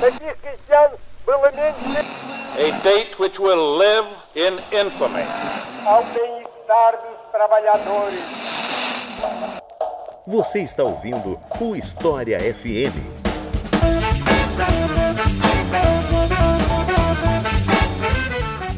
A date which will live in infamy. Ao bem-estar dos trabalhadores. Você está ouvindo o História FM.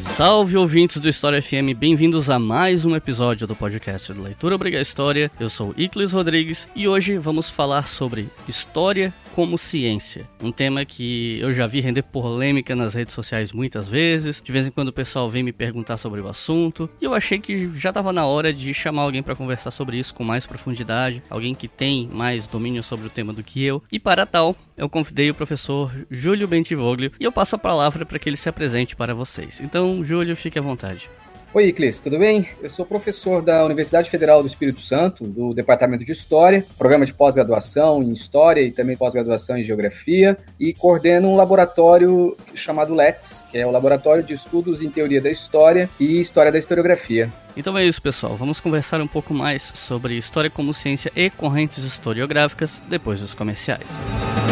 Salve ouvintes do História FM, bem-vindos a mais um episódio do podcast do Leitura Obriga História. Eu sou Iclis Rodrigues e hoje vamos falar sobre história como ciência. Um tema que eu já vi render polêmica nas redes sociais muitas vezes. De vez em quando o pessoal vem me perguntar sobre o assunto. E eu achei que já estava na hora de chamar alguém para conversar sobre isso com mais profundidade. Alguém que tem mais domínio sobre o tema do que eu. E para tal, eu convidei o professor Júlio Bentivoglio e eu passo a palavra para que ele se apresente para vocês. Então, Júlio, fique à vontade. Oi, Iclis, tudo bem? Eu sou professor da Universidade Federal do Espírito Santo, do Departamento de História, programa de pós-graduação em História e também pós-graduação em Geografia, e coordeno um laboratório chamado LETS, que é o Laboratório de Estudos em Teoria da História e História da Historiografia. Então é isso, pessoal. Vamos conversar um pouco mais sobre história como ciência e correntes historiográficas depois dos comerciais. Música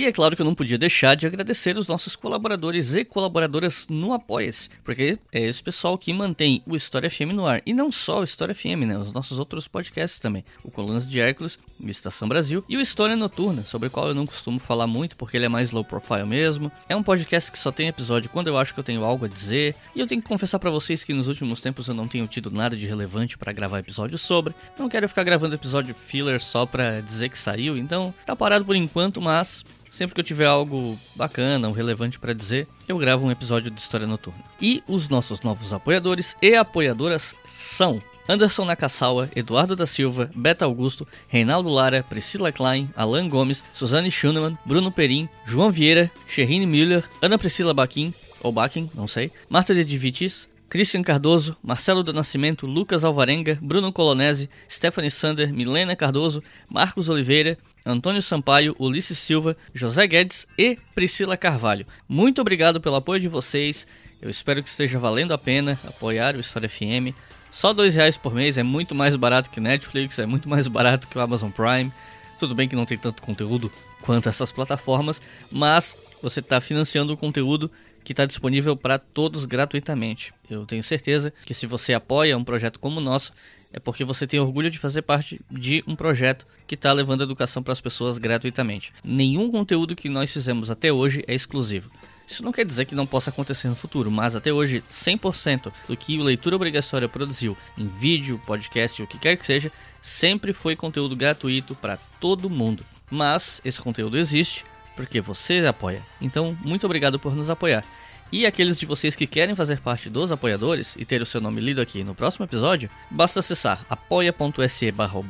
E é claro que eu não podia deixar de agradecer os nossos colaboradores e colaboradoras no Apoia-se, porque é esse pessoal que mantém o História FM no ar. E não só o História FM, né? Os nossos outros podcasts também. O Colunas de Hércules, o Estação Brasil e o História Noturna, sobre o qual eu não costumo falar muito porque ele é mais low profile mesmo. É um podcast que só tem episódio quando eu acho que eu tenho algo a dizer. E eu tenho que confessar para vocês que nos últimos tempos eu não tenho tido nada de relevante para gravar episódio sobre. Não quero ficar gravando episódio filler só pra dizer que saiu, então tá parado por enquanto, mas Sempre que eu tiver algo bacana ou relevante para dizer, eu gravo um episódio de História Noturna. E os nossos novos apoiadores e apoiadoras são Anderson Nakasawa, Eduardo da Silva, Beto Augusto, Reinaldo Lara, Priscila Klein, Alan Gomes, Suzane Schunemann, Bruno Perim, João Vieira, Sherine Miller, Ana Priscila Baquin, ou Baquin, não sei, Marta de Divitis, Christian Cardoso, Marcelo do Nascimento, Lucas Alvarenga, Bruno Colonese, Stephanie Sander, Milena Cardoso, Marcos Oliveira, Antônio Sampaio, Ulisses Silva, José Guedes e Priscila Carvalho. Muito obrigado pelo apoio de vocês. Eu espero que esteja valendo a pena apoiar o História FM. Só dois reais por mês é muito mais barato que Netflix, é muito mais barato que o Amazon Prime. Tudo bem que não tem tanto conteúdo quanto essas plataformas, mas você está financiando o conteúdo que está disponível para todos gratuitamente. Eu tenho certeza que se você apoia um projeto como o nosso, é porque você tem orgulho de fazer parte de um projeto que está levando educação para as pessoas gratuitamente. Nenhum conteúdo que nós fizemos até hoje é exclusivo. Isso não quer dizer que não possa acontecer no futuro, mas até hoje 100% do que o Leitura Obrigatória produziu em vídeo, podcast, o que quer que seja, sempre foi conteúdo gratuito para todo mundo. Mas esse conteúdo existe porque você apoia. Então, muito obrigado por nos apoiar. E aqueles de vocês que querem fazer parte dos apoiadores e ter o seu nome lido aqui no próximo episódio, basta acessar apoia.se barra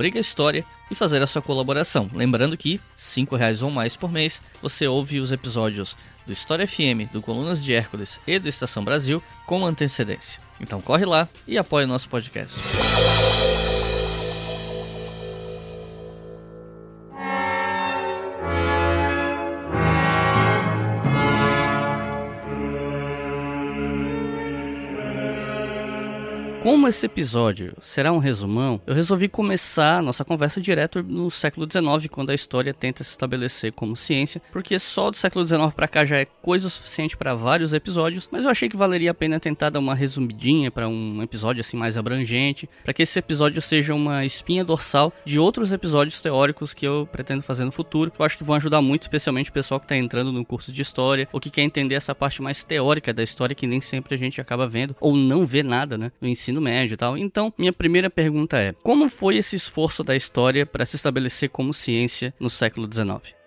e fazer a sua colaboração. Lembrando que, R$ reais ou mais por mês, você ouve os episódios do História FM, do Colunas de Hércules e do Estação Brasil com antecedência. Então corre lá e apoie o nosso podcast. Como esse episódio será um resumão, eu resolvi começar nossa conversa direto no século XIX, quando a história tenta se estabelecer como ciência, porque só do século XIX para cá já é coisa suficiente para vários episódios, mas eu achei que valeria a pena tentar dar uma resumidinha para um episódio assim mais abrangente, para que esse episódio seja uma espinha dorsal de outros episódios teóricos que eu pretendo fazer no futuro, que eu acho que vão ajudar muito, especialmente o pessoal que está entrando no curso de história, ou que quer entender essa parte mais teórica da história que nem sempre a gente acaba vendo, ou não vê nada, né, no ensino ensino médio e tal. Então, minha primeira pergunta é: como foi esse esforço da história para se estabelecer como ciência no século XIX?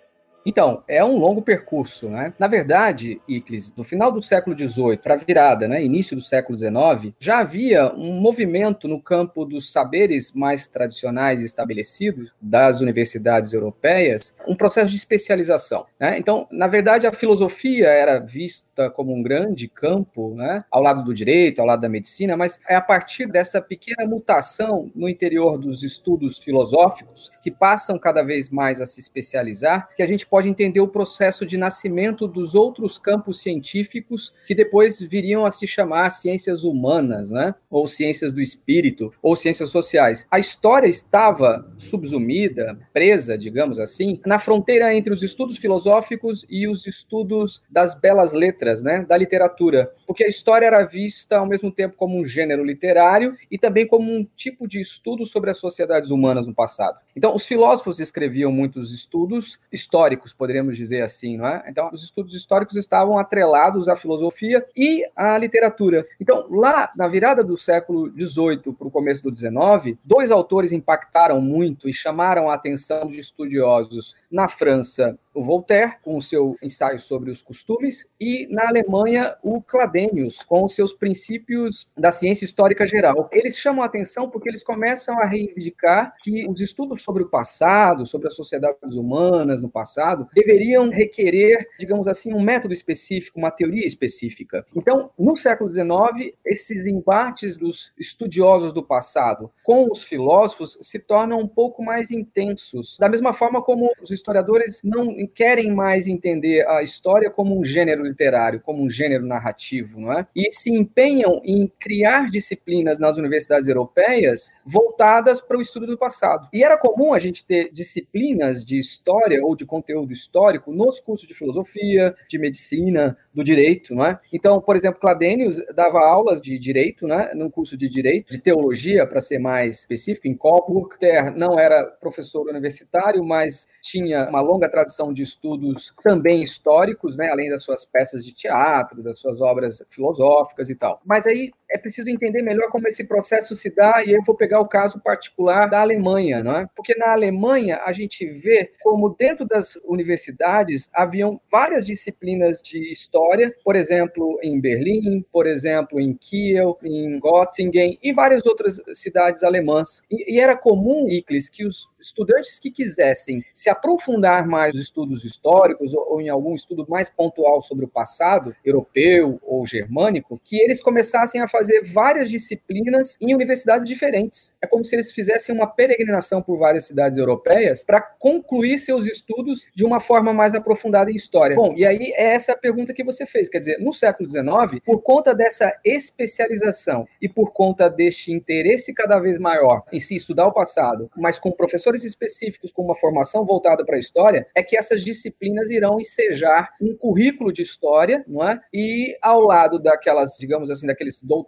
Então, é um longo percurso, né? Na verdade, Iclis, no final do século XVIII para a virada, né, início do século XIX, já havia um movimento no campo dos saberes mais tradicionais estabelecidos das universidades europeias, um processo de especialização. Né? Então, na verdade, a filosofia era vista como um grande campo, né, ao lado do direito, ao lado da medicina, mas é a partir dessa pequena mutação no interior dos estudos filosóficos que passam cada vez mais a se especializar que a gente pode entender o processo de nascimento dos outros campos científicos que depois viriam a se chamar ciências humanas, né? Ou ciências do espírito, ou ciências sociais. A história estava subsumida, presa, digamos assim, na fronteira entre os estudos filosóficos e os estudos das belas letras, né? Da literatura. Porque a história era vista ao mesmo tempo como um gênero literário e também como um tipo de estudo sobre as sociedades humanas no passado. Então, os filósofos escreviam muitos estudos históricos, poderíamos dizer assim, não é? Então, os estudos históricos estavam atrelados à filosofia e à literatura. Então, lá na virada do século XVIII para o começo do XIX, dois autores impactaram muito e chamaram a atenção de estudiosos na França o Voltaire, com o seu ensaio sobre os costumes, e na Alemanha, o Cladenius, com os seus princípios da ciência histórica geral. Eles chamam a atenção porque eles começam a reivindicar que os estudos sobre o passado, sobre as sociedades humanas no passado, deveriam requerer, digamos assim, um método específico, uma teoria específica. Então, no século XIX, esses embates dos estudiosos do passado com os filósofos se tornam um pouco mais intensos, da mesma forma como os historiadores não querem mais entender a história como um gênero literário, como um gênero narrativo, não é? E se empenham em criar disciplinas nas universidades europeias voltadas para o estudo do passado. E era comum a gente ter disciplinas de história ou de conteúdo histórico nos cursos de filosofia, de medicina, do direito, não é? Então, por exemplo, Cladenius dava aulas de direito, né, num curso de direito, de teologia, para ser mais específico, em Coburg. Ter não era professor universitário, mas tinha uma longa tradição de estudos também históricos, né, além das suas peças de teatro, das suas obras filosóficas e tal. Mas aí é preciso entender melhor como esse processo se dá, e eu vou pegar o caso particular da Alemanha, não é? Porque na Alemanha a gente vê como dentro das universidades haviam várias disciplinas de história, por exemplo, em Berlim, por exemplo, em Kiel, em Göttingen e várias outras cidades alemãs. E, e era comum, Iclis, que os estudantes que quisessem se aprofundar mais nos estudos históricos ou, ou em algum estudo mais pontual sobre o passado europeu ou germânico, que eles começassem a fazer várias disciplinas em universidades diferentes. É como se eles fizessem uma peregrinação por várias cidades europeias para concluir seus estudos de uma forma mais aprofundada em história. Bom, e aí é essa a pergunta que você fez. Quer dizer, no século XIX, por conta dessa especialização e por conta deste interesse cada vez maior em se estudar o passado, mas com professores específicos com uma formação voltada para a história, é que essas disciplinas irão ensejar um currículo de história, não é? E ao lado daquelas, digamos assim, daqueles doutorados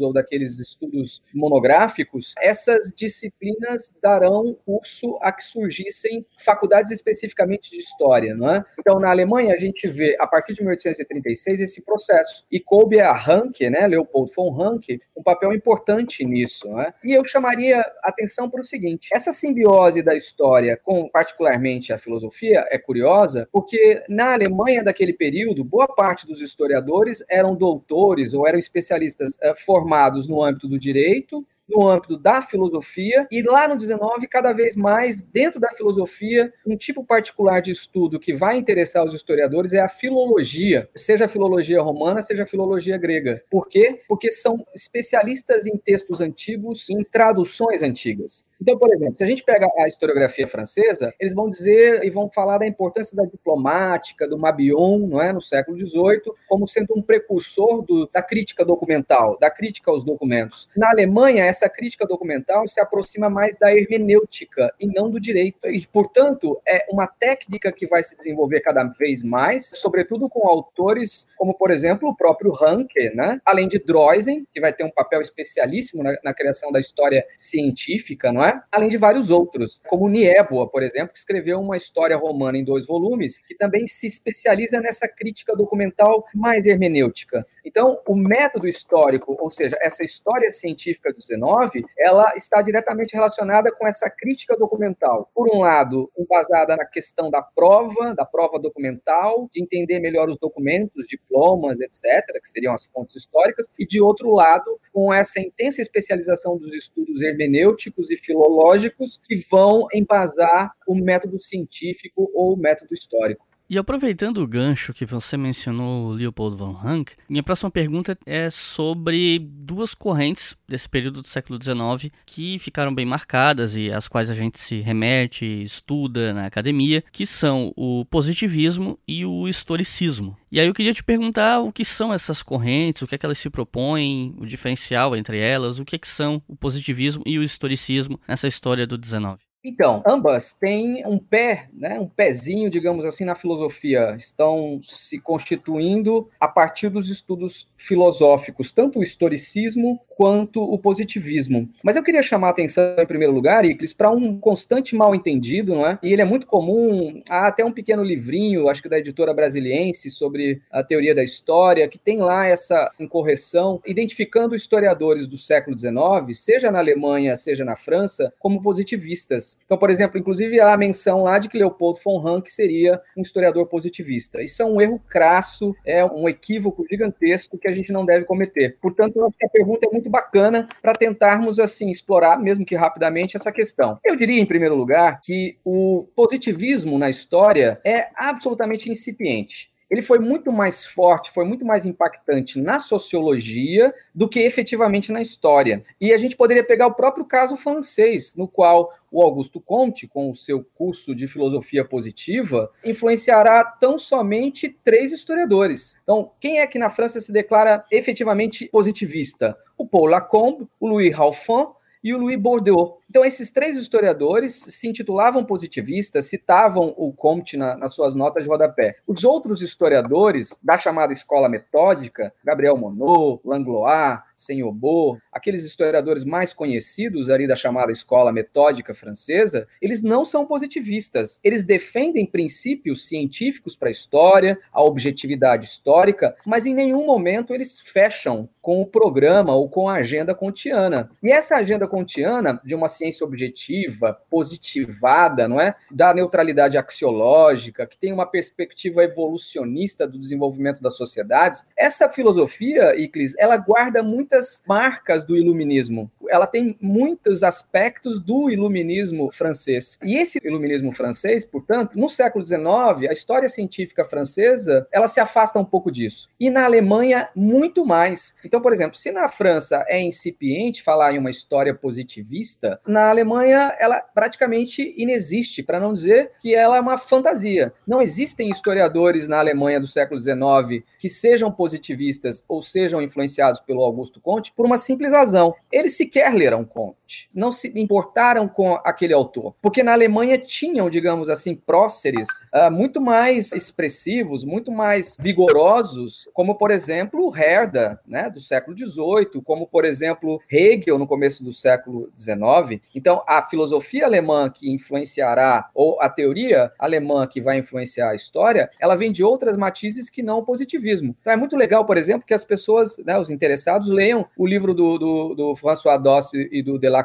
ou daqueles estudos monográficos, essas disciplinas darão curso a que surgissem faculdades especificamente de história, não é? Então, na Alemanha, a gente vê, a partir de 1836, esse processo. E coube a Ranke, né, Leopold von Ranke, um papel importante nisso, não é? E eu chamaria atenção para o seguinte, essa simbiose da história com, particularmente, a filosofia é curiosa, porque na Alemanha daquele período, boa parte dos historiadores eram doutores ou eram especialistas eh, formados no âmbito do direito, no âmbito da filosofia, e lá no 19, cada vez mais, dentro da filosofia, um tipo particular de estudo que vai interessar os historiadores é a filologia, seja a filologia romana, seja a filologia grega. Por quê? Porque são especialistas em textos antigos, em traduções antigas. Então, por exemplo, se a gente pega a historiografia francesa, eles vão dizer e vão falar da importância da diplomática, do Mabillon, não é, no século XVIII, como sendo um precursor do, da crítica documental, da crítica aos documentos. Na Alemanha, essa crítica documental se aproxima mais da hermenêutica e não do direito. E, portanto, é uma técnica que vai se desenvolver cada vez mais, sobretudo com autores como, por exemplo, o próprio Ranke, né? além de Droysen, que vai ter um papel especialíssimo na, na criação da história científica, não é? É? Além de vários outros, como Nieboa, por exemplo, que escreveu uma história romana em dois volumes, que também se especializa nessa crítica documental mais hermenêutica. Então, o método histórico, ou seja, essa história científica do 19, ela está diretamente relacionada com essa crítica documental. Por um lado, embasada na questão da prova, da prova documental, de entender melhor os documentos, diplomas, etc., que seriam as fontes históricas, e de outro lado, com essa intensa especialização dos estudos hermenêuticos e filosóficos filológicos que vão embasar o método científico ou o método histórico. E aproveitando o gancho que você mencionou, Leopold von Ranke, minha próxima pergunta é sobre duas correntes desse período do século XIX que ficaram bem marcadas e às quais a gente se remete, estuda na academia, que são o positivismo e o historicismo. E aí eu queria te perguntar o que são essas correntes, o que é que elas se propõem, o diferencial entre elas, o que é que são o positivismo e o historicismo nessa história do XIX. Então, ambas têm um pé, né, um pezinho, digamos assim, na filosofia. Estão se constituindo a partir dos estudos filosóficos, tanto o historicismo quanto o positivismo. Mas eu queria chamar a atenção, em primeiro lugar, Iclis, para um constante mal-entendido, não é? E ele é muito comum, há até um pequeno livrinho, acho que da editora brasiliense, sobre a teoria da história, que tem lá essa incorreção, identificando historiadores do século XIX, seja na Alemanha, seja na França, como positivistas. Então, por exemplo, inclusive há a menção lá de que Leopoldo von Ranke seria um historiador positivista. Isso é um erro crasso, é um equívoco gigantesco que a gente não deve cometer. Portanto, a pergunta é muito bacana para tentarmos assim explorar, mesmo que rapidamente, essa questão. Eu diria, em primeiro lugar, que o positivismo na história é absolutamente incipiente ele foi muito mais forte, foi muito mais impactante na sociologia do que efetivamente na história. E a gente poderia pegar o próprio caso francês, no qual o Augusto Comte, com o seu curso de filosofia positiva, influenciará tão somente três historiadores. Então, quem é que na França se declara efetivamente positivista? O Paul Lacombe, o Louis Raufin e o Louis Bourdieu. Então, esses três historiadores se intitulavam positivistas, citavam o Comte na, nas suas notas de rodapé. Os outros historiadores da chamada escola metódica, Gabriel Monod, Langlois, Senhobot, aqueles historiadores mais conhecidos ali da chamada escola metódica francesa, eles não são positivistas. Eles defendem princípios científicos para a história, a objetividade histórica, mas em nenhum momento eles fecham com o programa ou com a agenda kantiana. E essa agenda kantiana, de uma ciência objetiva, positivada, não é? Da neutralidade axiológica, que tem uma perspectiva evolucionista do desenvolvimento das sociedades. Essa filosofia, Iclis, ela guarda muitas marcas do iluminismo. Ela tem muitos aspectos do iluminismo francês. E esse iluminismo francês, portanto, no século XIX, a história científica francesa, ela se afasta um pouco disso. E na Alemanha, muito mais. Então, por exemplo, se na França é incipiente falar em uma história positivista, na Alemanha ela praticamente inexiste, para não dizer que ela é uma fantasia. Não existem historiadores na Alemanha do século XIX que sejam positivistas ou sejam influenciados pelo Augusto Comte por uma simples razão. Eles sequer leram Não se importaram com aquele autor, porque na Alemanha tinham, digamos assim, próceres uh, muito mais expressivos, muito mais vigorosos, como por exemplo Herder, né, do século XVIII, como por exemplo Hegel no começo do século XIX, então, a filosofia alemã que influenciará, ou a teoria alemã que vai influenciar a história, ela vem de outras matizes que não o positivismo. Então, é muito legal, por exemplo, que as pessoas, né, os interessados, leiam o livro do, do, do François Dosse e do Delacroix,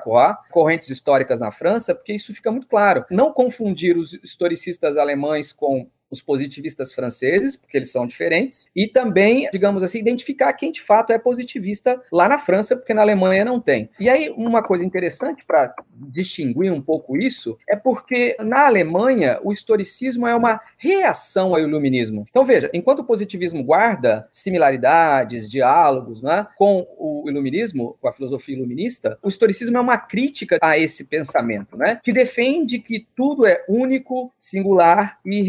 Correntes Históricas na França, porque isso fica muito claro. Não confundir os historicistas alemães com os positivistas franceses, porque eles são diferentes, e também, digamos assim, identificar quem de fato é positivista lá na França, porque na Alemanha não tem. E aí, uma coisa interessante para distinguir um pouco isso é porque na Alemanha o historicismo é uma reação ao iluminismo. Então, veja, enquanto o positivismo guarda similaridades, diálogos né, com o iluminismo, com a filosofia iluminista, o historicismo é uma crítica a esse pensamento, né, que defende que tudo é único, singular e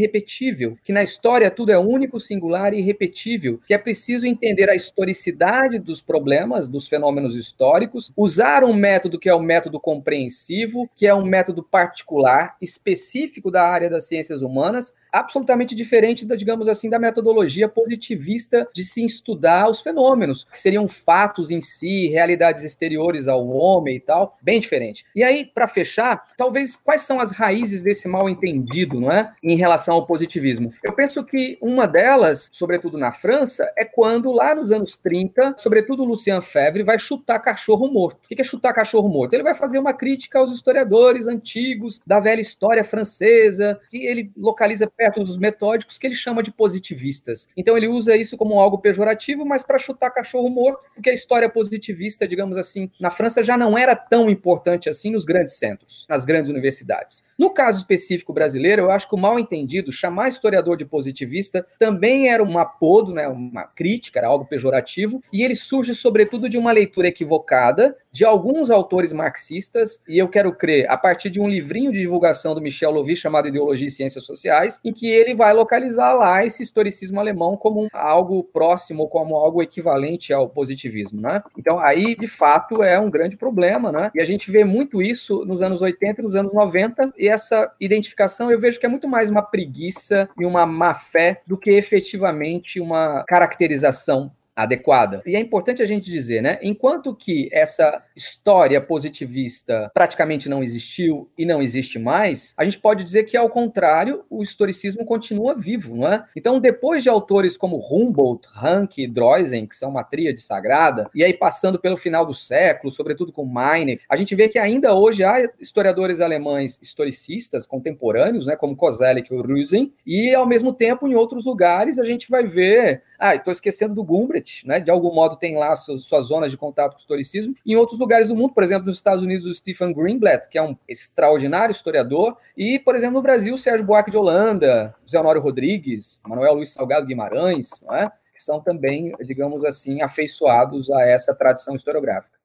que na história tudo é único, singular e irrepetível, que é preciso entender a historicidade dos problemas, dos fenômenos históricos, usar um método que é o método compreensivo, que é um método particular, específico da área das ciências humanas, absolutamente diferente da, digamos assim, da metodologia positivista de se estudar os fenômenos, que seriam fatos em si, realidades exteriores ao homem e tal, bem diferente. E aí, para fechar, talvez quais são as raízes desse mal entendido, não é, em relação ao positivismo? Eu penso que uma delas, sobretudo na França, é quando lá nos anos 30, sobretudo Lucien Febvre vai chutar cachorro morto. O que é chutar cachorro morto? Ele vai fazer uma crítica aos historiadores antigos da velha história francesa, que ele localiza métodos metódicos que ele chama de positivistas. Então ele usa isso como algo pejorativo, mas para chutar cachorro morto, porque a história positivista, digamos assim, na França já não era tão importante assim nos grandes centros, nas grandes universidades. No caso específico brasileiro, eu acho que o mal entendido chamar historiador de positivista também era um apodo, né, uma crítica, era algo pejorativo, e ele surge sobretudo de uma leitura equivocada de alguns autores marxistas, e eu quero crer, a partir de um livrinho de divulgação do Michel Lovy chamado Ideologia e Ciências Sociais, em que ele vai localizar lá esse historicismo alemão como algo próximo, como algo equivalente ao positivismo, né? Então, aí, de fato, é um grande problema, né? E a gente vê muito isso nos anos 80 e nos anos 90, e essa identificação eu vejo que é muito mais uma preguiça e uma má fé do que efetivamente uma caracterização adequada. E é importante a gente dizer, né? Enquanto que essa história positivista praticamente não existiu e não existe mais, a gente pode dizer que, ao contrário, o historicismo continua vivo, não é? Então, depois de autores como Humboldt, Ranke e Droysen, que são uma tríade sagrada, e aí passando pelo final do século, sobretudo com Meinecke, a gente vê que ainda hoje há historiadores alemães historicistas contemporâneos, né, como Koselleck e Rüsen, e ao mesmo tempo em outros lugares a gente vai ver ah, estou esquecendo do Gumbrich, né? De algum modo tem lá suas, suas, zonas de contato com o historicismo. Em outros lugares do mundo, por exemplo, nos Estados Unidos, o Stephen Greenblatt, que é um extraordinário historiador, e, por exemplo, no Brasil, o Sérgio Buarque de Holanda, Zé Honório Rodrigues, Manuel Luiz Salgado Guimarães, é? que são também, digamos assim, afeiçoados a essa tradição historiográfica.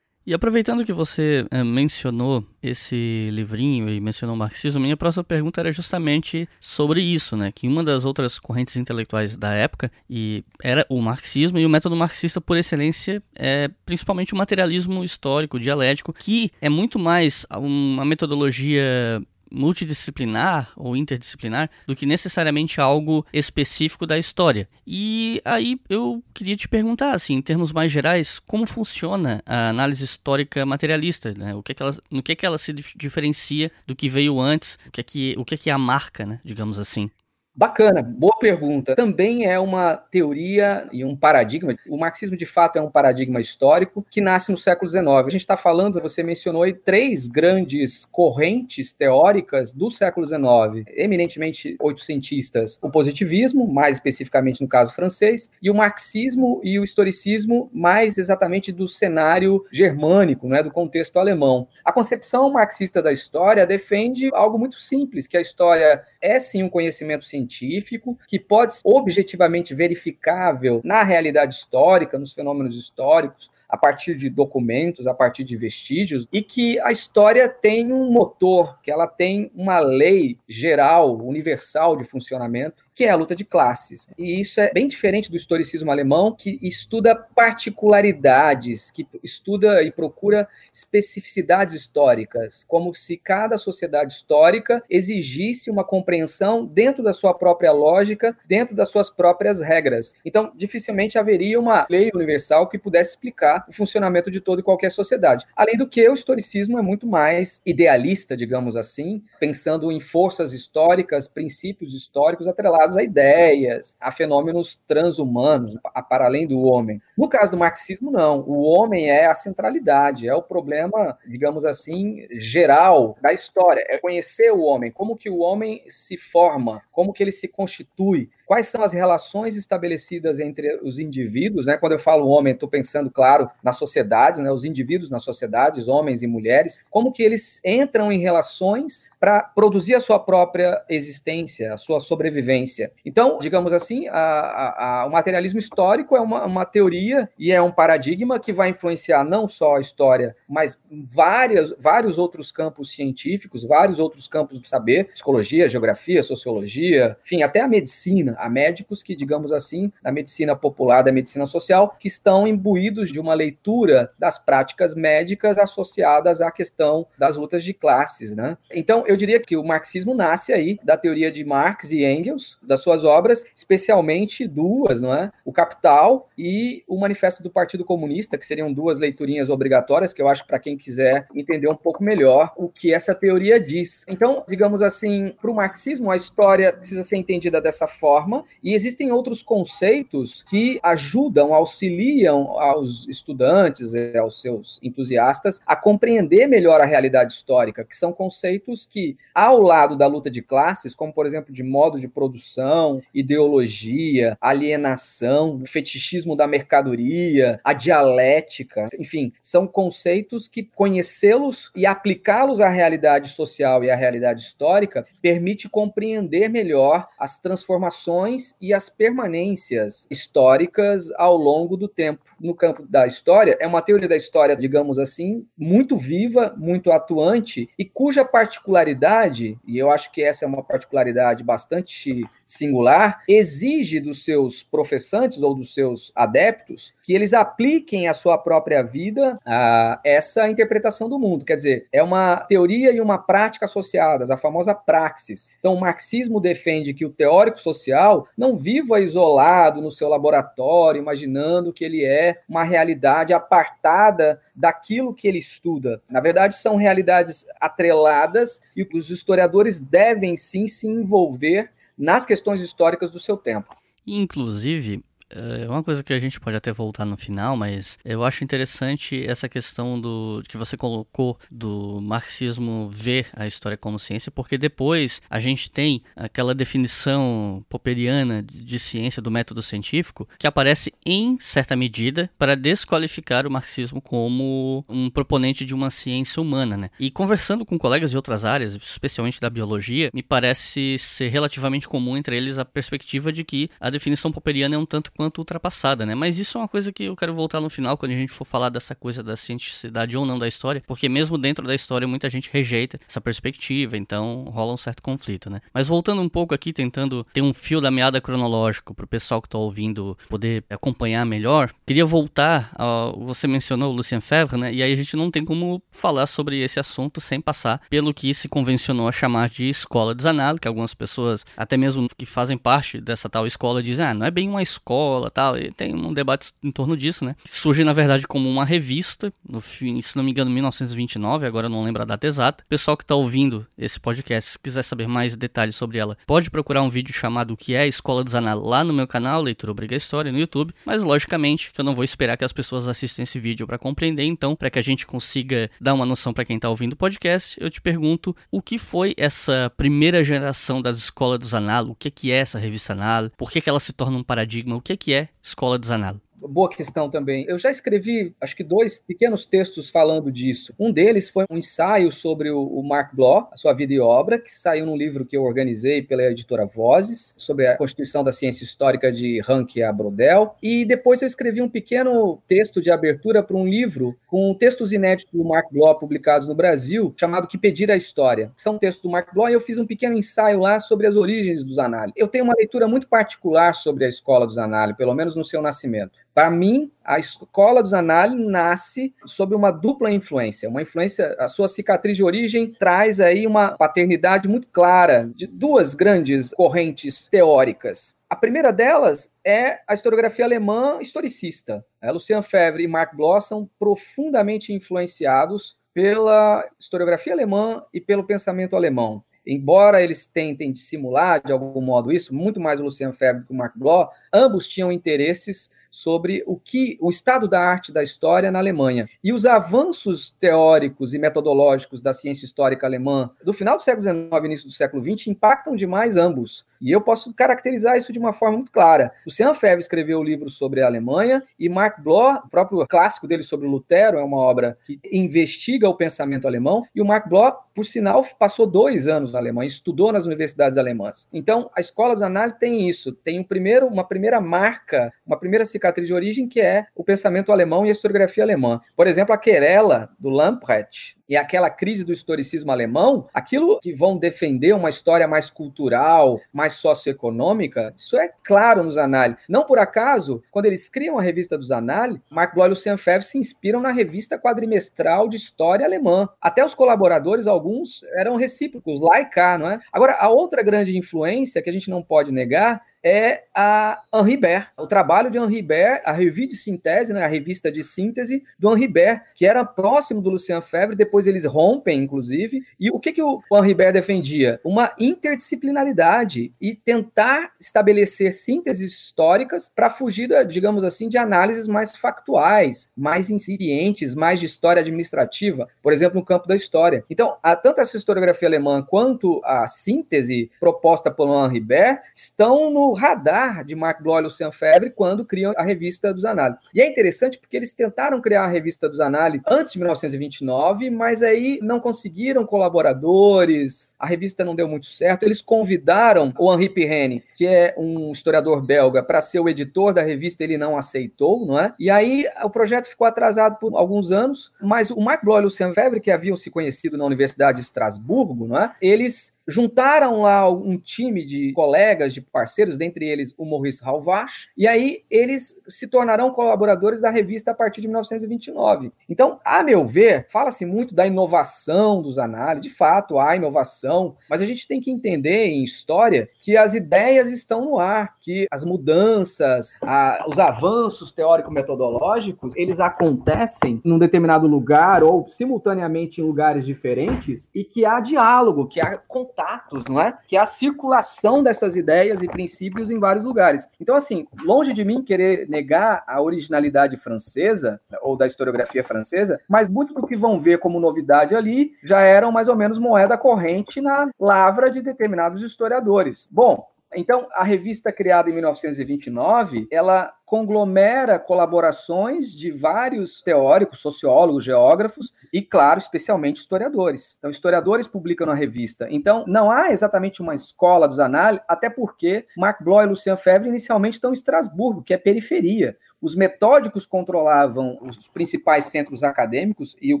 E aproveitando que você é, mencionou esse livrinho e mencionou o marxismo, minha próxima pergunta era justamente sobre isso, né? Que uma das outras correntes intelectuais da época e era o marxismo e o método marxista por excelência é principalmente o materialismo histórico, dialético, que é muito mais uma metodologia multidisciplinar ou interdisciplinar do que necessariamente algo específico da história. E aí eu queria te perguntar, assim, em termos mais gerais, como funciona a análise histórica materialista? Né? O que é que ela, no que é que ela se diferencia do que veio antes? O que é que, o que, é que é a marca, né, digamos assim? Bacana, boa pergunta. Também é uma teoria e um paradigma. O marxismo, de fato, é um paradigma histórico que nasce no século XIX. A gente está falando, você mencionou aí, três grandes correntes teóricas do século XIX, eminentemente oitocentistas: o positivismo, mais especificamente no caso francês, e o marxismo e o historicismo, mais exatamente do cenário germânico, né, do contexto alemão. A concepção marxista da história defende algo muito simples, que a história é sim um conhecimento científico científico, que pode ser objetivamente verificável na realidade histórica, nos fenômenos históricos, a partir de documentos, a partir de vestígios, e que a história tem um motor, que ela tem uma lei geral, universal de funcionamento, que é a luta de classes. E isso é bem diferente do historicismo alemão, que estuda particularidades, que estuda e procura especificidades históricas, como se cada sociedade histórica exigisse uma compreensão dentro da sua própria lógica, dentro das suas próprias regras. Então, dificilmente haveria uma lei universal que pudesse explicar o funcionamento de toda e qualquer sociedade. Além do que, o historicismo é muito mais idealista, digamos assim, pensando em forças históricas, princípios históricos atrelados ligados a ideias, a fenômenos transhumanos, a, para além do homem. No caso do marxismo, não. O homem é a centralidade, é o problema, digamos assim, geral da história. É conhecer o homem, como que o homem se forma, como que ele se constitui, quais são as relações estabelecidas entre os indivíduos, né? Quando eu falo homem, estou pensando, claro, na sociedade, né? Os indivíduos na sociedade, homens e mulheres, como que eles entram em relações para produzir a sua própria existência, a sua sobrevivência. Então, digamos assim, a, a, a, o materialismo histórico é uma, uma teoria e é um paradigma que vai influenciar não só a história, mas várias, vários outros campos científicos, vários outros campos do saber, psicologia, geografia, sociologia, enfim, até a medicina a médicos que, digamos assim, da medicina popular, da medicina social, que estão imbuídos de uma leitura das práticas médicas associadas à questão das lutas de classes, né? Então, eu diria que o marxismo nasce aí da teoria de Marx e Engels, das suas obras, especialmente duas, não é? O Capital e o Manifesto do Partido Comunista, que seriam duas leiturinhas obrigatórias, que eu acho para quem quiser entender um pouco melhor o que essa teoria diz. Então, digamos assim, para o marxismo, a história precisa ser entendida dessa forma, forma, e existem outros conceitos que ajudam, auxiliam aos estudantes, aos seus entusiastas, a compreender melhor a realidade histórica, que são conceitos que, ao lado da luta de classes, como por exemplo de modo de produção, ideologia, alienação, fetichismo da mercadoria, a dialética, enfim, são conceitos que conhecê-los e aplicá-los à realidade social e à realidade histórica permite compreender melhor as transformações e as permanências históricas ao longo do tempo no campo da história, é uma teoria da história, digamos assim, muito viva, muito atuante e cuja particularidade, e eu acho que essa é uma particularidade bastante singular, exige dos seus professantes ou dos seus adeptos que eles apliquem a sua própria vida a essa interpretação do mundo. Quer dizer, é uma teoria e uma prática associadas, a famosa praxis. Então, o marxismo defende que o teórico social não viva isolado no seu laboratório, imaginando que ele é uma realidade apartada daquilo que ele estuda. Na verdade, são realidades atreladas e os historiadores devem sim se envolver nas questões históricas do seu tempo. Inclusive, é uma coisa que a gente pode até voltar no final, mas eu acho interessante essa questão do que você colocou do marxismo ver a história como ciência, porque depois a gente tem aquela definição popperiana de ciência do método científico que aparece em certa medida para desqualificar o marxismo como um proponente de uma ciência humana, né? E conversando com colegas de outras áreas, especialmente da biologia, me parece ser relativamente comum entre eles a perspectiva de que a definição popperiana é um tanto quanto ultrapassada, né? Mas isso é uma coisa que eu quero voltar no final, quando a gente for falar dessa coisa da cientificidade ou não da história, porque mesmo dentro da história muita gente rejeita essa perspectiva, então rola um certo conflito, né? Mas voltando um pouco aqui, tentando ter um fio da meada cronológico para o pessoal que está ouvindo poder acompanhar melhor, queria voltar, você mencionou o Lucien Febvre, né? E aí a gente não tem como falar sobre esse assunto sem passar pelo que se convencionou a chamar de escola de Zanardi, que algumas pessoas, até mesmo que fazem parte dessa tal escola, dizem, ah, não é bem uma escola, escola tal. E tem um debate em torno disso, né? Surge, na verdade, como uma revista, no fim, se não me engano, 1929, agora não lembro a data exata. Pessoal que está ouvindo esse podcast, se quiser saber mais detalhes sobre ela, pode procurar um vídeo chamado O que é Escola do Zanal lá no meu canal, Leitura Obriga História, no YouTube. Mas, logicamente, que eu não vou esperar que as pessoas assistam esse vídeo para compreender. Então, para que a gente consiga dar uma noção para quem está ouvindo o podcast, eu te pergunto o que foi essa primeira geração das escolas do Zanal? O que, que é essa revista Anal? Por que, que ela se torna um paradigma? O que, que é Escola de Zanello? Boa questão também. Eu já escrevi, acho que dois pequenos textos falando disso. Um deles foi um ensaio sobre o, Mark Bloch, a sua vida e obra, que saiu num livro que eu organizei pela editora Vozes, sobre a Constituição da Ciência Histórica de Rank a Brodel. E depois eu escrevi um pequeno texto de abertura para um livro com textos inéditos do Mark Bloch publicados no Brasil, chamado Que Pedir a História. São textos do Mark Bloch e eu fiz um pequeno ensaio lá sobre as origens dos análises. Eu tenho uma leitura muito particular sobre a escola dos análises, pelo menos no seu nascimento. Para mim, a escola dos Anali nasce sob uma dupla influência. Uma influência, a sua cicatriz de origem traz aí uma paternidade muito clara de duas grandes correntes teóricas. A primeira delas é a historiografia alemã historicista. É, Lucian Febvre e Mark Bloch são profundamente influenciados pela historiografia alemã e pelo pensamento alemão embora eles tentem dissimular de algum modo isso, muito mais o Lucian Febvre do que o Mark Bloch, ambos tinham interesses sobre o que o estado da arte da história na Alemanha. E os avanços teóricos e metodológicos da ciência histórica alemã do final do século XIX início do século XX impactam demais ambos. E eu posso caracterizar isso de uma forma muito clara. Lucian Febvre escreveu o um livro sobre a Alemanha e Mark Bloch, o próprio clássico dele sobre Lutero, é uma obra que investiga o pensamento alemão. E o Mark Bloch, por sinal, passou dois anos na Alemanha, estudou nas universidades alemãs. Então, a escola de análise tem isso, tem um primeiro, uma primeira marca, uma primeira cicatriz de origem que é o pensamento alemão e a historiografia alemã. Por exemplo, a querela do Lamprecht, e aquela crise do historicismo alemão, aquilo que vão defender uma história mais cultural, mais socioeconômica, isso é claro nos análises. Não por acaso, quando eles criam a revista dos análises, Mark Bloch e Lucian Febvre se inspiram na revista quadrimestral de história alemã. Até os colaboradores, alguns eram recíprocos, lá e cá, não é? Agora, a outra grande influência que a gente não pode negar é a Henri Bert, o trabalho de Henri Bert, a revista de síntese, né, a revista de síntese do Henri Bert, que era próximo do Lucien Febvre, depois eles rompem, inclusive, e o que, que o Henri Bert defendia? Uma interdisciplinaridade e tentar estabelecer sínteses históricas para fugir, digamos assim, de análises mais factuais, mais incipientes, mais de história administrativa, por exemplo, no campo da história. Então, a, tanto essa historiografia alemã quanto a síntese proposta por Henri Bert estão no radar de Marc Bloch e Lucien Febvre quando criam a revista dos Análises. E é interessante porque eles tentaram criar a revista dos Análises antes de 1929, mas aí não conseguiram colaboradores, a revista não deu muito certo. Eles convidaram o Henri Pirenne, que é um historiador belga, para ser o editor da revista, ele não aceitou, não é? E aí o projeto ficou atrasado por alguns anos, mas o Marc Bloch e Lucien Febvre, que haviam se conhecido na Universidade de Estrasburgo, não é? Eles juntaram lá um time de colegas, de parceiros, dentre eles o Maurice Halvach, e aí eles se tornarão colaboradores da revista a partir de 1929. Então, a meu ver, fala-se muito da inovação dos análises, de fato há inovação, mas a gente tem que entender em história que as ideias estão no ar, que as mudanças, a, os avanços teórico-metodológicos, eles acontecem num determinado lugar ou simultaneamente em lugares diferentes e que há diálogo, que há contatos, não é? Que é a circulação dessas ideias e princípios em vários lugares. Então, assim, longe de mim querer negar a originalidade francesa ou da historiografia francesa, mas muito do que vão ver como novidade ali já eram mais ou menos moeda corrente na lavra de determinados historiadores. Bom, então, a revista criada em 1929, ela conglomera colaborações de vários teóricos, sociólogos, geógrafos e, claro, especialmente historiadores. Então, historiadores publicam na revista. Então, não há exatamente uma escola dos análises, até porque Marc Bloch e Lucien Febvre inicialmente estão em Estrasburgo, que é periferia. Os metódicos controlavam os principais centros acadêmicos, e o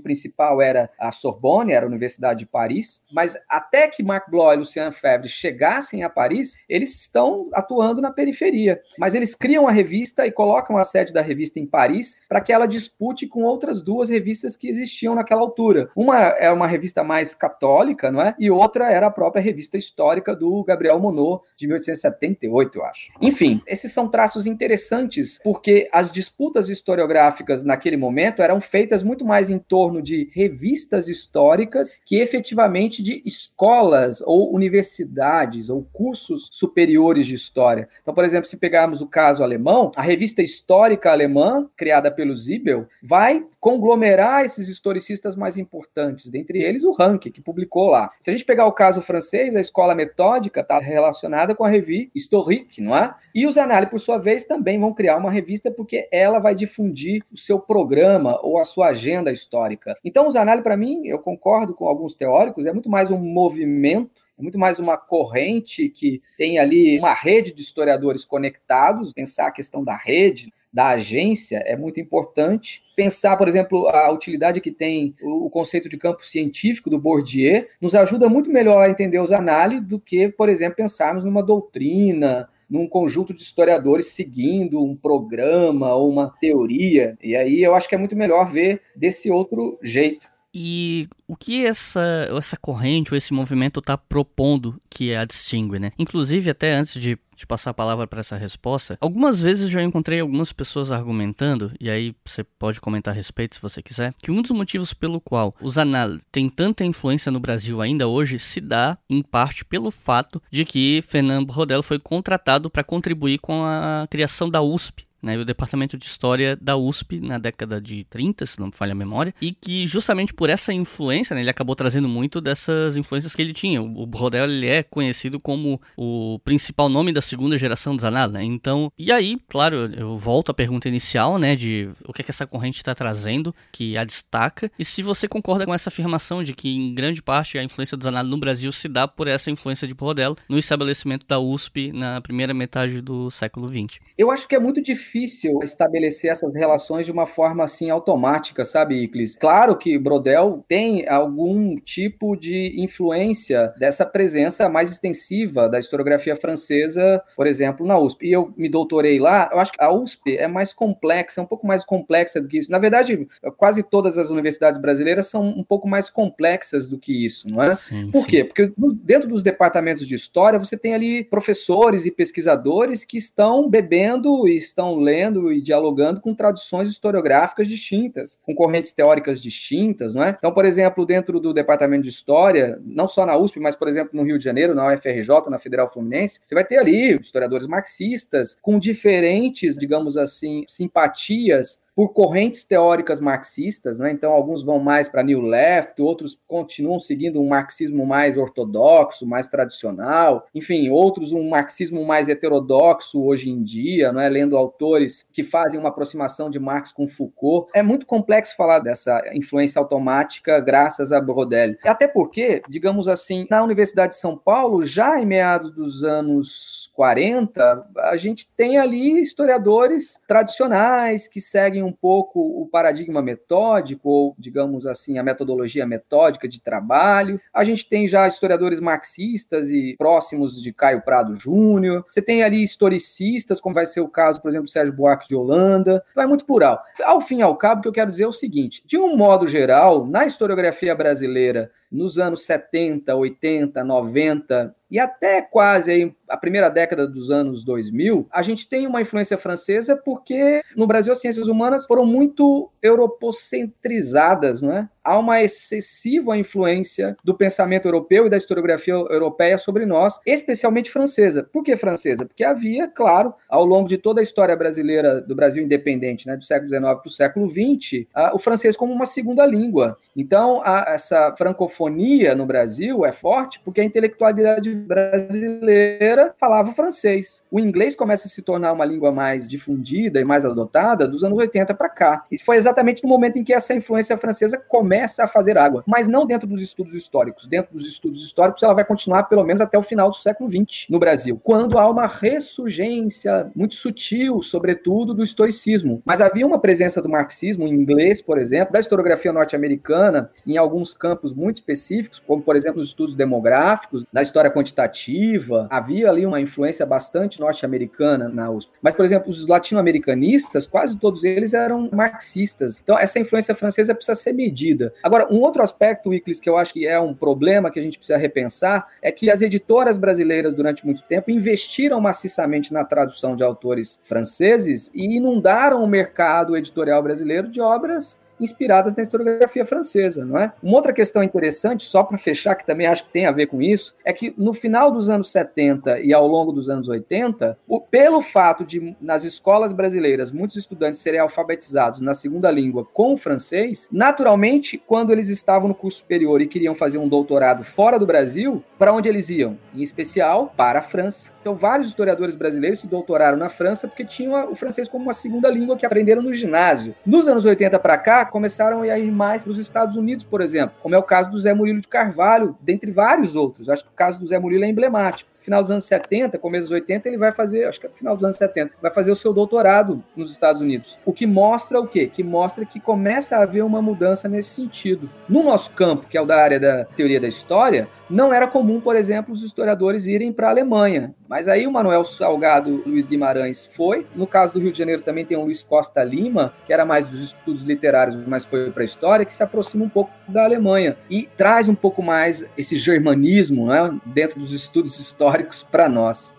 principal era a Sorbonne, era a Universidade de Paris, mas até que Marc Bloch e Lucien Febvre chegassem a Paris, eles estão atuando na periferia. Mas eles criam a revista e colocam a sede da revista em Paris para que ela dispute com outras duas revistas que existiam naquela altura. Uma é uma revista mais católica, não é? E outra era a própria revista histórica do Gabriel Monod, de 1878, eu acho. Enfim, esses são traços interessantes, porque as disputas historiográficas naquele momento eram feitas muito mais em torno de revistas históricas que efetivamente de escolas ou universidades ou cursos superiores de história. Então, por exemplo, se pegarmos o caso alemão, a revista histórica alemã, criada pelo Zibel, vai conglomerar esses historicistas mais importantes, dentre eles o Ranke, que publicou lá. Se a gente pegar o caso francês, a escola metódica está relacionada com a revista Historique, não é? E os análises, por sua vez, também vão criar uma revista porque ela vai difundir o seu programa ou a sua agenda histórica. Então, os análises, para mim, eu concordo com alguns teóricos, é muito mais um movimento é muito mais uma corrente que tem ali uma rede de historiadores conectados. Pensar a questão da rede, da agência é muito importante. Pensar, por exemplo, a utilidade que tem o conceito de campo científico do Bourdieu nos ajuda muito melhor a entender os análises do que, por exemplo, pensarmos numa doutrina, num conjunto de historiadores seguindo um programa ou uma teoria. E aí eu acho que é muito melhor ver desse outro jeito. E o que essa, essa corrente ou esse movimento está propondo que a distingue, né? Inclusive, até antes de, de passar a palavra para essa resposta, algumas vezes já encontrei algumas pessoas argumentando, e aí você pode comentar a respeito se você quiser, que um dos motivos pelo qual os anal têm tanta influência no Brasil ainda hoje se dá, em parte, pelo fato de que Fernando Rodel foi contratado para contribuir com a criação da USP né, o departamento de história da USP na década de 30, se não me falha a memória, e que justamente por essa influência, né, ele acabou trazendo muito dessas influências que ele tinha. O, Brodel ele é conhecido como o principal nome da segunda geração dos anais, né? Então, e aí, claro, eu volto à pergunta inicial, né, de o que é que essa corrente está trazendo que a destaca, e se você concorda com essa afirmação de que em grande parte a influência dos anais no Brasil se dá por essa influência de Brodel no estabelecimento da USP na primeira metade do século XX. Eu acho que é muito difícil difícil estabelecer essas relações de uma forma assim automática, sabe, Iclis? Claro que Brodel tem algum tipo de influência dessa presença mais extensiva da historiografia francesa, por exemplo, na USP. E eu me doutorei lá, eu acho que a USP é mais complexa, é um pouco mais complexa do que isso. Na verdade, quase todas as universidades brasileiras são um pouco mais complexas do que isso, não é? Sim, Por sim. quê? Porque dentro dos departamentos de história, você tem ali professores e pesquisadores que estão bebendo e estão lendo e dialogando com traduções historiográficas distintas, com correntes teóricas distintas, não é? Então, por exemplo, dentro do departamento de história, não só na USP, mas, por exemplo, no Rio de Janeiro, na UFRJ, na Federal Fluminense, você vai ter ali historiadores marxistas com diferentes, digamos assim, simpatias por correntes teóricas marxistas, né? então alguns vão mais para New Left, outros continuam seguindo um marxismo mais ortodoxo, mais tradicional, enfim, outros um marxismo mais heterodoxo hoje em dia, né? lendo autores que fazem uma aproximação de Marx com Foucault. É muito complexo falar dessa influência automática graças a Brodel. Até porque, digamos assim, na Universidade de São Paulo, já em meados dos anos 40, a gente tem ali historiadores tradicionais que seguem um pouco o paradigma metódico, ou, digamos assim, a metodologia metódica de trabalho. A gente tem já historiadores marxistas e próximos de Caio Prado Júnior. Você tem ali historicistas, como vai ser o caso, por exemplo, Sérgio Buarque de Holanda. Então é muito plural. Ao fim e ao cabo, o que eu quero dizer é o seguinte: de um modo geral, na historiografia brasileira, nos anos 70, 80, 90 e até quase aí, a primeira década dos anos 2000, a gente tem uma influência francesa porque no Brasil as ciências humanas foram muito europocentrizadas, não é? Há uma excessiva influência do pensamento europeu e da historiografia europeia sobre nós, especialmente francesa. Por que francesa? Porque havia, claro, ao longo de toda a história brasileira, do Brasil independente, né, do século XIX para o século XX, o francês como uma segunda língua. Então, a, essa francofonia no Brasil é forte porque a intelectualidade brasileira falava francês. O inglês começa a se tornar uma língua mais difundida e mais adotada dos anos 80 para cá. E foi exatamente no momento em que essa influência francesa começa a fazer água, mas não dentro dos estudos históricos. Dentro dos estudos históricos, ela vai continuar pelo menos até o final do século XX no Brasil, quando há uma ressurgência muito sutil, sobretudo, do historicismo. Mas havia uma presença do marxismo em inglês, por exemplo, da historiografia norte-americana, em alguns campos muito específicos, como, por exemplo, os estudos demográficos, da história quantitativa, havia ali uma influência bastante norte-americana na USP. Mas, por exemplo, os latino-americanistas, quase todos eles eram marxistas. Então, essa influência francesa precisa ser medida. Agora, um outro aspecto, Wiclis, que eu acho que é um problema que a gente precisa repensar, é que as editoras brasileiras, durante muito tempo, investiram maciçamente na tradução de autores franceses e inundaram o mercado editorial brasileiro de obras inspiradas na historiografia francesa, não é? Uma outra questão interessante, só para fechar, que também acho que tem a ver com isso, é que no final dos anos 70 e ao longo dos anos 80, o, pelo fato de nas escolas brasileiras muitos estudantes serem alfabetizados na segunda língua com o francês, naturalmente, quando eles estavam no curso superior e queriam fazer um doutorado fora do Brasil, para onde eles iam? Em especial para a França. Então, vários historiadores brasileiros se doutoraram na França porque tinham o francês como uma segunda língua que aprenderam no ginásio. Nos anos 80 para cá, começaram a ir mais para os Estados Unidos, por exemplo, como é o caso do Zé Murilo de Carvalho, dentre vários outros. Acho que o caso do Zé Murilo é emblemático final dos anos 70, começo dos 80, ele vai fazer, acho que é final dos anos 70, vai fazer o seu doutorado nos Estados Unidos. O que mostra o quê? Que mostra que começa a haver uma mudança nesse sentido. No nosso campo, que é o da área da teoria da história, não era comum, por exemplo, os historiadores irem para a Alemanha. Mas aí o Manuel Salgado Luiz Guimarães foi. No caso do Rio de Janeiro também tem o Luiz Costa Lima, que era mais dos estudos literários, mas foi para a história, que se aproxima um pouco da Alemanha e traz um pouco mais esse germanismo né, dentro dos estudos históricos históricos para nós.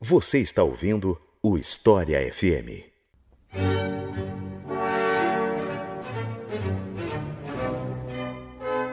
Você está ouvindo o História FM.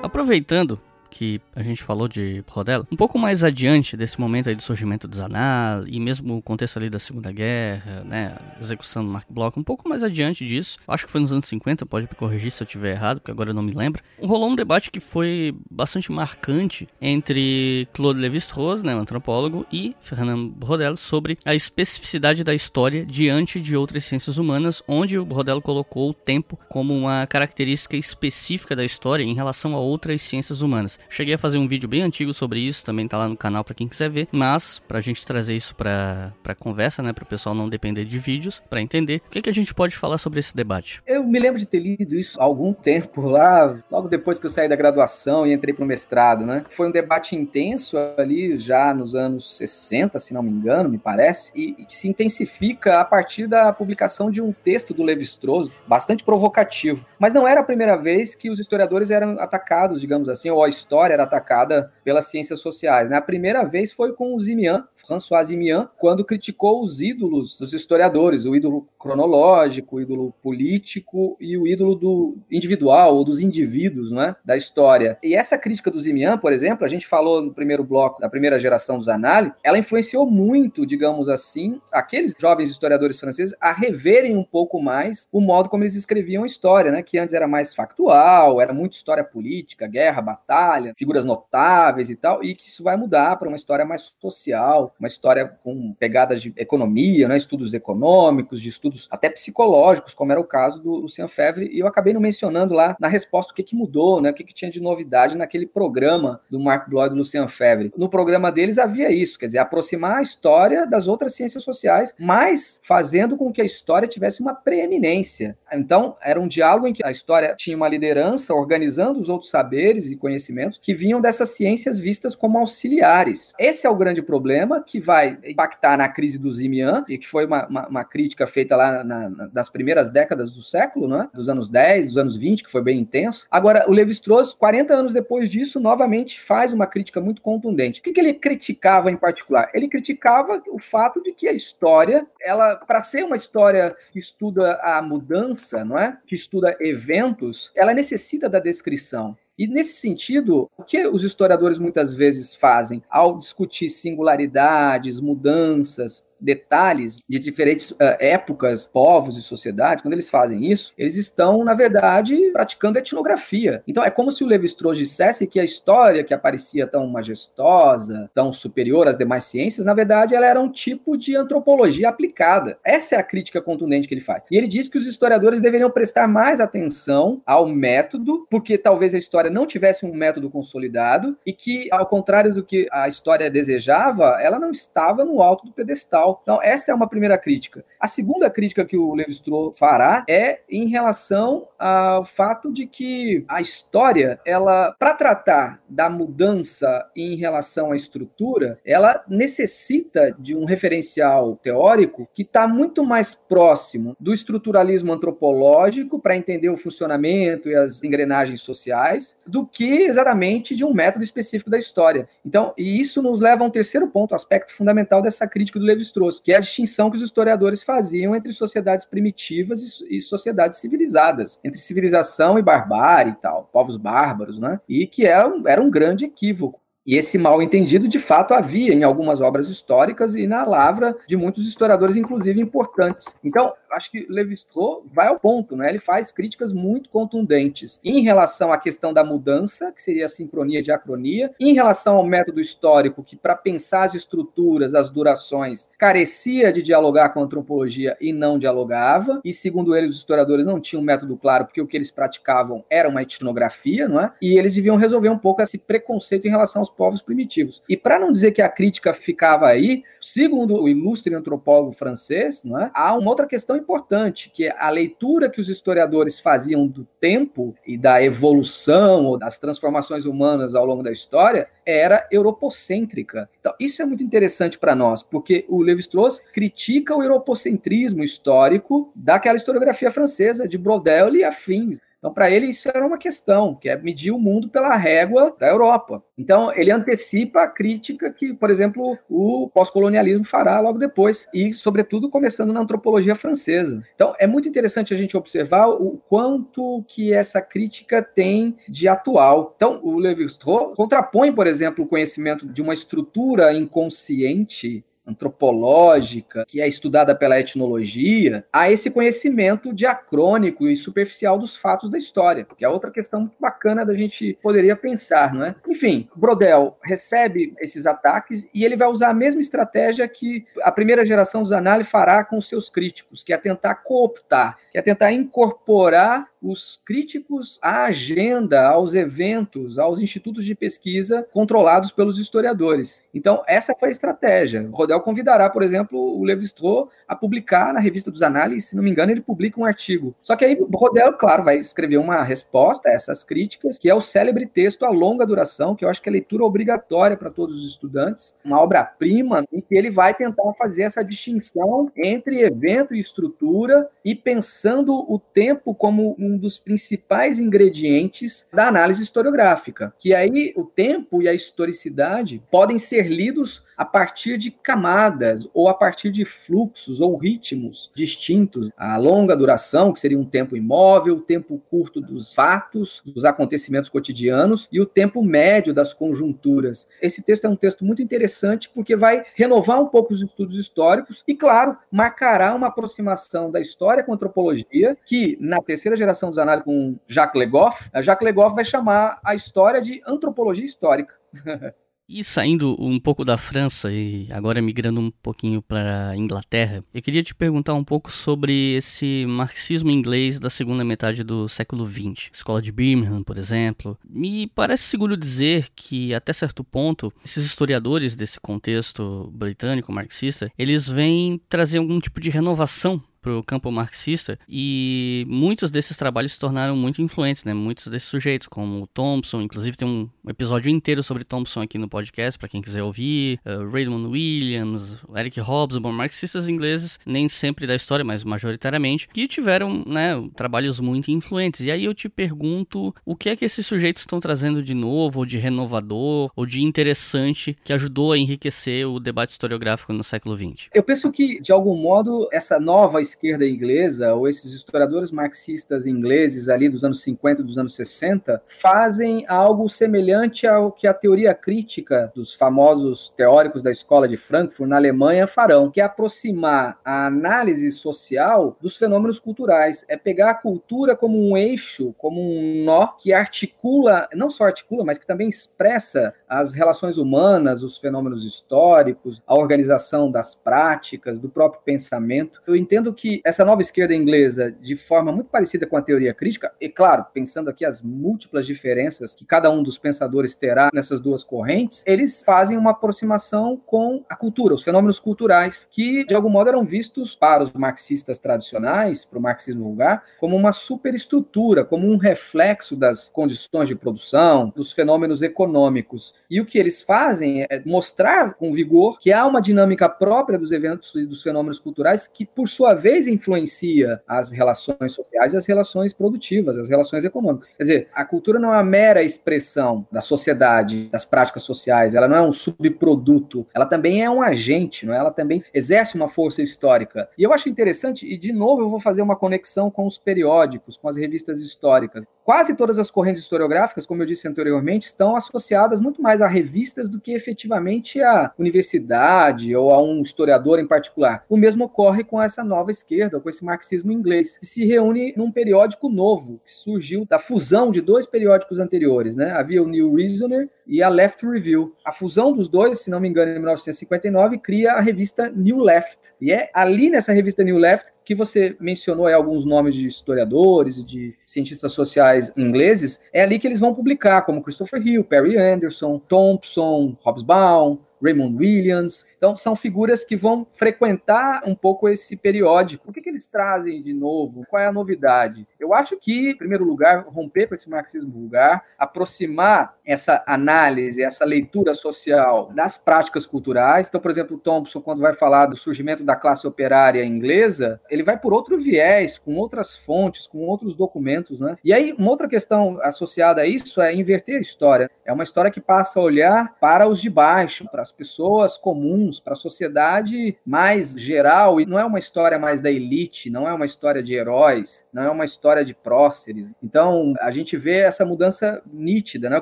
Aproveitando que a gente falou de Rodela, um pouco mais adiante desse momento aí do surgimento dos Anal e mesmo o contexto ali da Segunda Guerra, né, execução do Mark Bloch, um pouco mais adiante disso, acho que foi nos anos 50, pode me corrigir se eu tiver errado, porque agora eu não me lembro, rolou um debate que foi bastante marcante entre Claude Lévi-Strauss, né, um antropólogo, e Fernand Brodel sobre a especificidade da história diante de outras ciências humanas, onde o Brodel colocou o tempo como uma característica específica da história em relação a outras ciências humanas. Cheguei a fazer um vídeo bem antigo sobre isso, também tá lá no canal para quem quiser ver. Mas, pra gente trazer isso pra, pra conversa, né? Pro pessoal não depender de vídeos, para entender, o que, que a gente pode falar sobre esse debate? Eu me lembro de ter lido isso há algum tempo lá, logo depois que eu saí da graduação e entrei pro mestrado, né? Foi um debate intenso ali, já nos anos 60, se não me engano, me parece, e, e se intensifica a partir da publicação de um texto do Levi-Strauss, bastante provocativo. Mas não era a primeira vez que os historiadores eram atacados, digamos assim, ou a história era atacada pelas ciências sociais. Né? A primeira vez foi com o Zimian, François Zimian, quando criticou os ídolos dos historiadores, o ídolo cronológico, o ídolo político e o ídolo do individual ou dos indivíduos né, da história. E essa crítica do Zimian, por exemplo, a gente falou no primeiro bloco da primeira geração dos Anali, ela influenciou muito, digamos assim, aqueles jovens historiadores franceses a reverem um pouco mais o modo como eles escreviam a história, né, que antes era mais factual, era muito história política, guerra, batalha, figuras notáveis e tal, e que isso vai mudar para uma história mais social, uma história com pegadas de economia, né, estudos econômicos, de estudos até psicológicos, como era o caso do Lucian Fevre, e eu acabei não mencionando lá na resposta o que, que mudou, né, o que, que tinha de novidade naquele programa do Mark Bloy e do Lucian Fevre. No programa deles havia isso, quer dizer, aproximar a história das outras ciências sociais, mas fazendo com que a história tivesse uma preeminência. Então, era um diálogo em que a história tinha uma liderança organizando os outros saberes e conhecimentos que vinham dessas ciências vistas como auxiliares. Esse é o grande problema que vai impactar na crise do Zimian, e que foi uma, uma, uma crítica feita lá na, na, nas primeiras décadas do século, né? dos anos 10, dos anos 20, que foi bem intenso. Agora, o Levi-Strauss, 40 anos depois disso, novamente faz uma crítica muito contundente. O que, que ele criticava em particular? Ele criticava o fato de que a história, ela, para ser uma história que estuda a mudança, não é? que estuda eventos, ela necessita da descrição. E nesse sentido, o que os historiadores muitas vezes fazem ao discutir singularidades, mudanças, detalhes de diferentes uh, épocas, povos e sociedades, quando eles fazem isso, eles estão, na verdade, praticando etnografia. Então é como se o Levi-Strauss dissesse que a história que aparecia tão majestosa, tão superior às demais ciências, na verdade, ela era um tipo de antropologia aplicada. Essa é a crítica contundente que ele faz. E ele diz que os historiadores deveriam prestar mais atenção ao método, porque talvez a história não tivesse um método consolidado e que, ao contrário do que a história desejava, ela não estava no alto do pedestal então, essa é uma primeira crítica. A segunda crítica que o Levi-Strauss fará é em relação ao fato de que a história, ela, para tratar da mudança em relação à estrutura, ela necessita de um referencial teórico que está muito mais próximo do estruturalismo antropológico para entender o funcionamento e as engrenagens sociais do que exatamente de um método específico da história. Então, e isso nos leva a um terceiro ponto, aspecto fundamental dessa crítica do Levi-Strauss trouxe, que é a distinção que os historiadores faziam entre sociedades primitivas e, e sociedades civilizadas, entre civilização e barbárie e tal, povos bárbaros, né? E que era é um, era um grande equívoco. E esse mal entendido, de fato, havia em algumas obras históricas e na lavra de muitos historiadores, inclusive importantes. Então, acho que Levi-Strauss vai ao ponto, né? Ele faz críticas muito contundentes em relação à questão da mudança, que seria a sincronia e diacronia, em relação ao método histórico, que para pensar as estruturas, as durações, carecia de dialogar com a antropologia e não dialogava, e segundo ele, os historiadores não tinham um método claro, porque o que eles praticavam era uma etnografia, não é? E eles deviam resolver um pouco esse preconceito em relação aos povos primitivos. E para não dizer que a crítica ficava aí, segundo o ilustre antropólogo francês, não é? há uma outra questão importante, que é a leitura que os historiadores faziam do tempo e da evolução ou das transformações humanas ao longo da história era europocêntrica. Então, isso é muito interessante para nós, porque o Levi-Strauss critica o europocentrismo histórico daquela historiografia francesa de Brodel e afins. Então, para ele, isso era uma questão, que é medir o mundo pela régua da Europa. Então, ele antecipa a crítica que, por exemplo, o pós-colonialismo fará logo depois, e, sobretudo, começando na antropologia francesa. Então, é muito interessante a gente observar o quanto que essa crítica tem de atual. Então, o Levi-Strauss contrapõe, por exemplo, o conhecimento de uma estrutura inconsciente antropológica, que é estudada pela etnologia, a esse conhecimento diacrônico e superficial dos fatos da história, que é outra questão bacana da gente poderia pensar, não é? Enfim, Brodel recebe esses ataques e ele vai usar a mesma estratégia que a primeira geração dos análises fará com seus críticos, que é tentar cooptar, que é tentar incorporar os críticos à agenda, aos eventos, aos institutos de pesquisa controlados pelos historiadores. Então, essa foi a estratégia. O Rodel convidará, por exemplo, o Levi-Strauss a publicar na Revista dos Análises, se não me engano, ele publica um artigo. Só que aí o Rodel, claro, vai escrever uma resposta a essas críticas, que é o célebre texto A Longa Duração, que eu acho que é leitura obrigatória para todos os estudantes, uma obra-prima, em que ele vai tentar fazer essa distinção entre evento e estrutura e pensando o tempo como um dos principais ingredientes da análise historiográfica. Que aí o tempo e a historicidade podem ser lidos a partir de camadas ou a partir de fluxos ou ritmos distintos. A longa duração, que seria um tempo imóvel, o tempo curto dos fatos, dos acontecimentos cotidianos e o tempo médio das conjunturas. Esse texto é um texto muito interessante porque vai renovar um pouco os estudos históricos e, claro, marcará uma aproximação da história com a antropologia, que na terceira geração dos análises com Jacques Legoff, Jacques Legoff vai chamar a história de antropologia histórica. E saindo um pouco da França e agora migrando um pouquinho para Inglaterra, eu queria te perguntar um pouco sobre esse marxismo inglês da segunda metade do século XX. Escola de Birmingham, por exemplo. Me parece seguro dizer que, até certo ponto, esses historiadores desse contexto britânico marxista, eles vêm trazer algum tipo de renovação para o campo marxista e muitos desses trabalhos se tornaram muito influentes, né? Muitos desses sujeitos, como Thompson, inclusive tem um episódio inteiro sobre Thompson aqui no podcast para quem quiser ouvir, uh, Raymond Williams, Eric Hobsbawm, marxistas ingleses, nem sempre da história, mas majoritariamente, que tiveram, né, trabalhos muito influentes. E aí eu te pergunto, o que é que esses sujeitos estão trazendo de novo, ou de renovador, ou de interessante que ajudou a enriquecer o debate historiográfico no século XX? Eu penso que de algum modo essa nova esquerda inglesa, ou esses historiadores marxistas ingleses ali dos anos 50 dos anos 60, fazem algo semelhante ao que a teoria crítica dos famosos teóricos da escola de Frankfurt na Alemanha farão, que é aproximar a análise social dos fenômenos culturais, é pegar a cultura como um eixo, como um nó que articula, não só articula, mas que também expressa as relações humanas, os fenômenos históricos, a organização das práticas, do próprio pensamento. Eu entendo que essa nova esquerda inglesa, de forma muito parecida com a teoria crítica, e claro, pensando aqui as múltiplas diferenças que cada um dos pensadores terá nessas duas correntes, eles fazem uma aproximação com a cultura, os fenômenos culturais, que de algum modo eram vistos para os marxistas tradicionais, para o marxismo vulgar, como uma superestrutura, como um reflexo das condições de produção, dos fenômenos econômicos. E o que eles fazem é mostrar com vigor que há uma dinâmica própria dos eventos e dos fenômenos culturais que, por sua vez, vez influencia as relações sociais e as relações produtivas, as relações econômicas. Quer dizer, a cultura não é uma mera expressão da sociedade, das práticas sociais, ela não é um subproduto, ela também é um agente, não é? ela também exerce uma força histórica. E eu acho interessante, e de novo eu vou fazer uma conexão com os periódicos, com as revistas históricas. Quase todas as correntes historiográficas, como eu disse anteriormente, estão associadas muito mais a revistas do que efetivamente a universidade ou a um historiador em particular. O mesmo ocorre com essa nova esquerda, com esse marxismo inglês, que se reúne num periódico novo, que surgiu da fusão de dois periódicos anteriores, né? Havia o New Reasoner e a Left Review. A fusão dos dois, se não me engano, em 1959, cria a revista New Left. E é ali nessa revista New Left que você mencionou alguns nomes de historiadores e de cientistas sociais ingleses, é ali que eles vão publicar, como Christopher Hill, Perry Anderson, Thompson, Hobsbawm, Raymond Williams. Então, são figuras que vão frequentar um pouco esse periódico. O que, que eles trazem de novo? Qual é a novidade? Eu acho que, em primeiro lugar, romper com esse marxismo vulgar, aproximar essa análise, essa leitura social das práticas culturais. Então, por exemplo, o Thompson, quando vai falar do surgimento da classe operária inglesa, ele vai por outro viés, com outras fontes, com outros documentos, né? E aí, uma outra questão associada a isso é inverter a história. É uma história que passa a olhar para os de baixo, para as pessoas comuns, para a sociedade mais geral, e não é uma história mais da elite, não é uma história de heróis, não é uma história de próceres. Então, a gente vê essa mudança nítida, né? O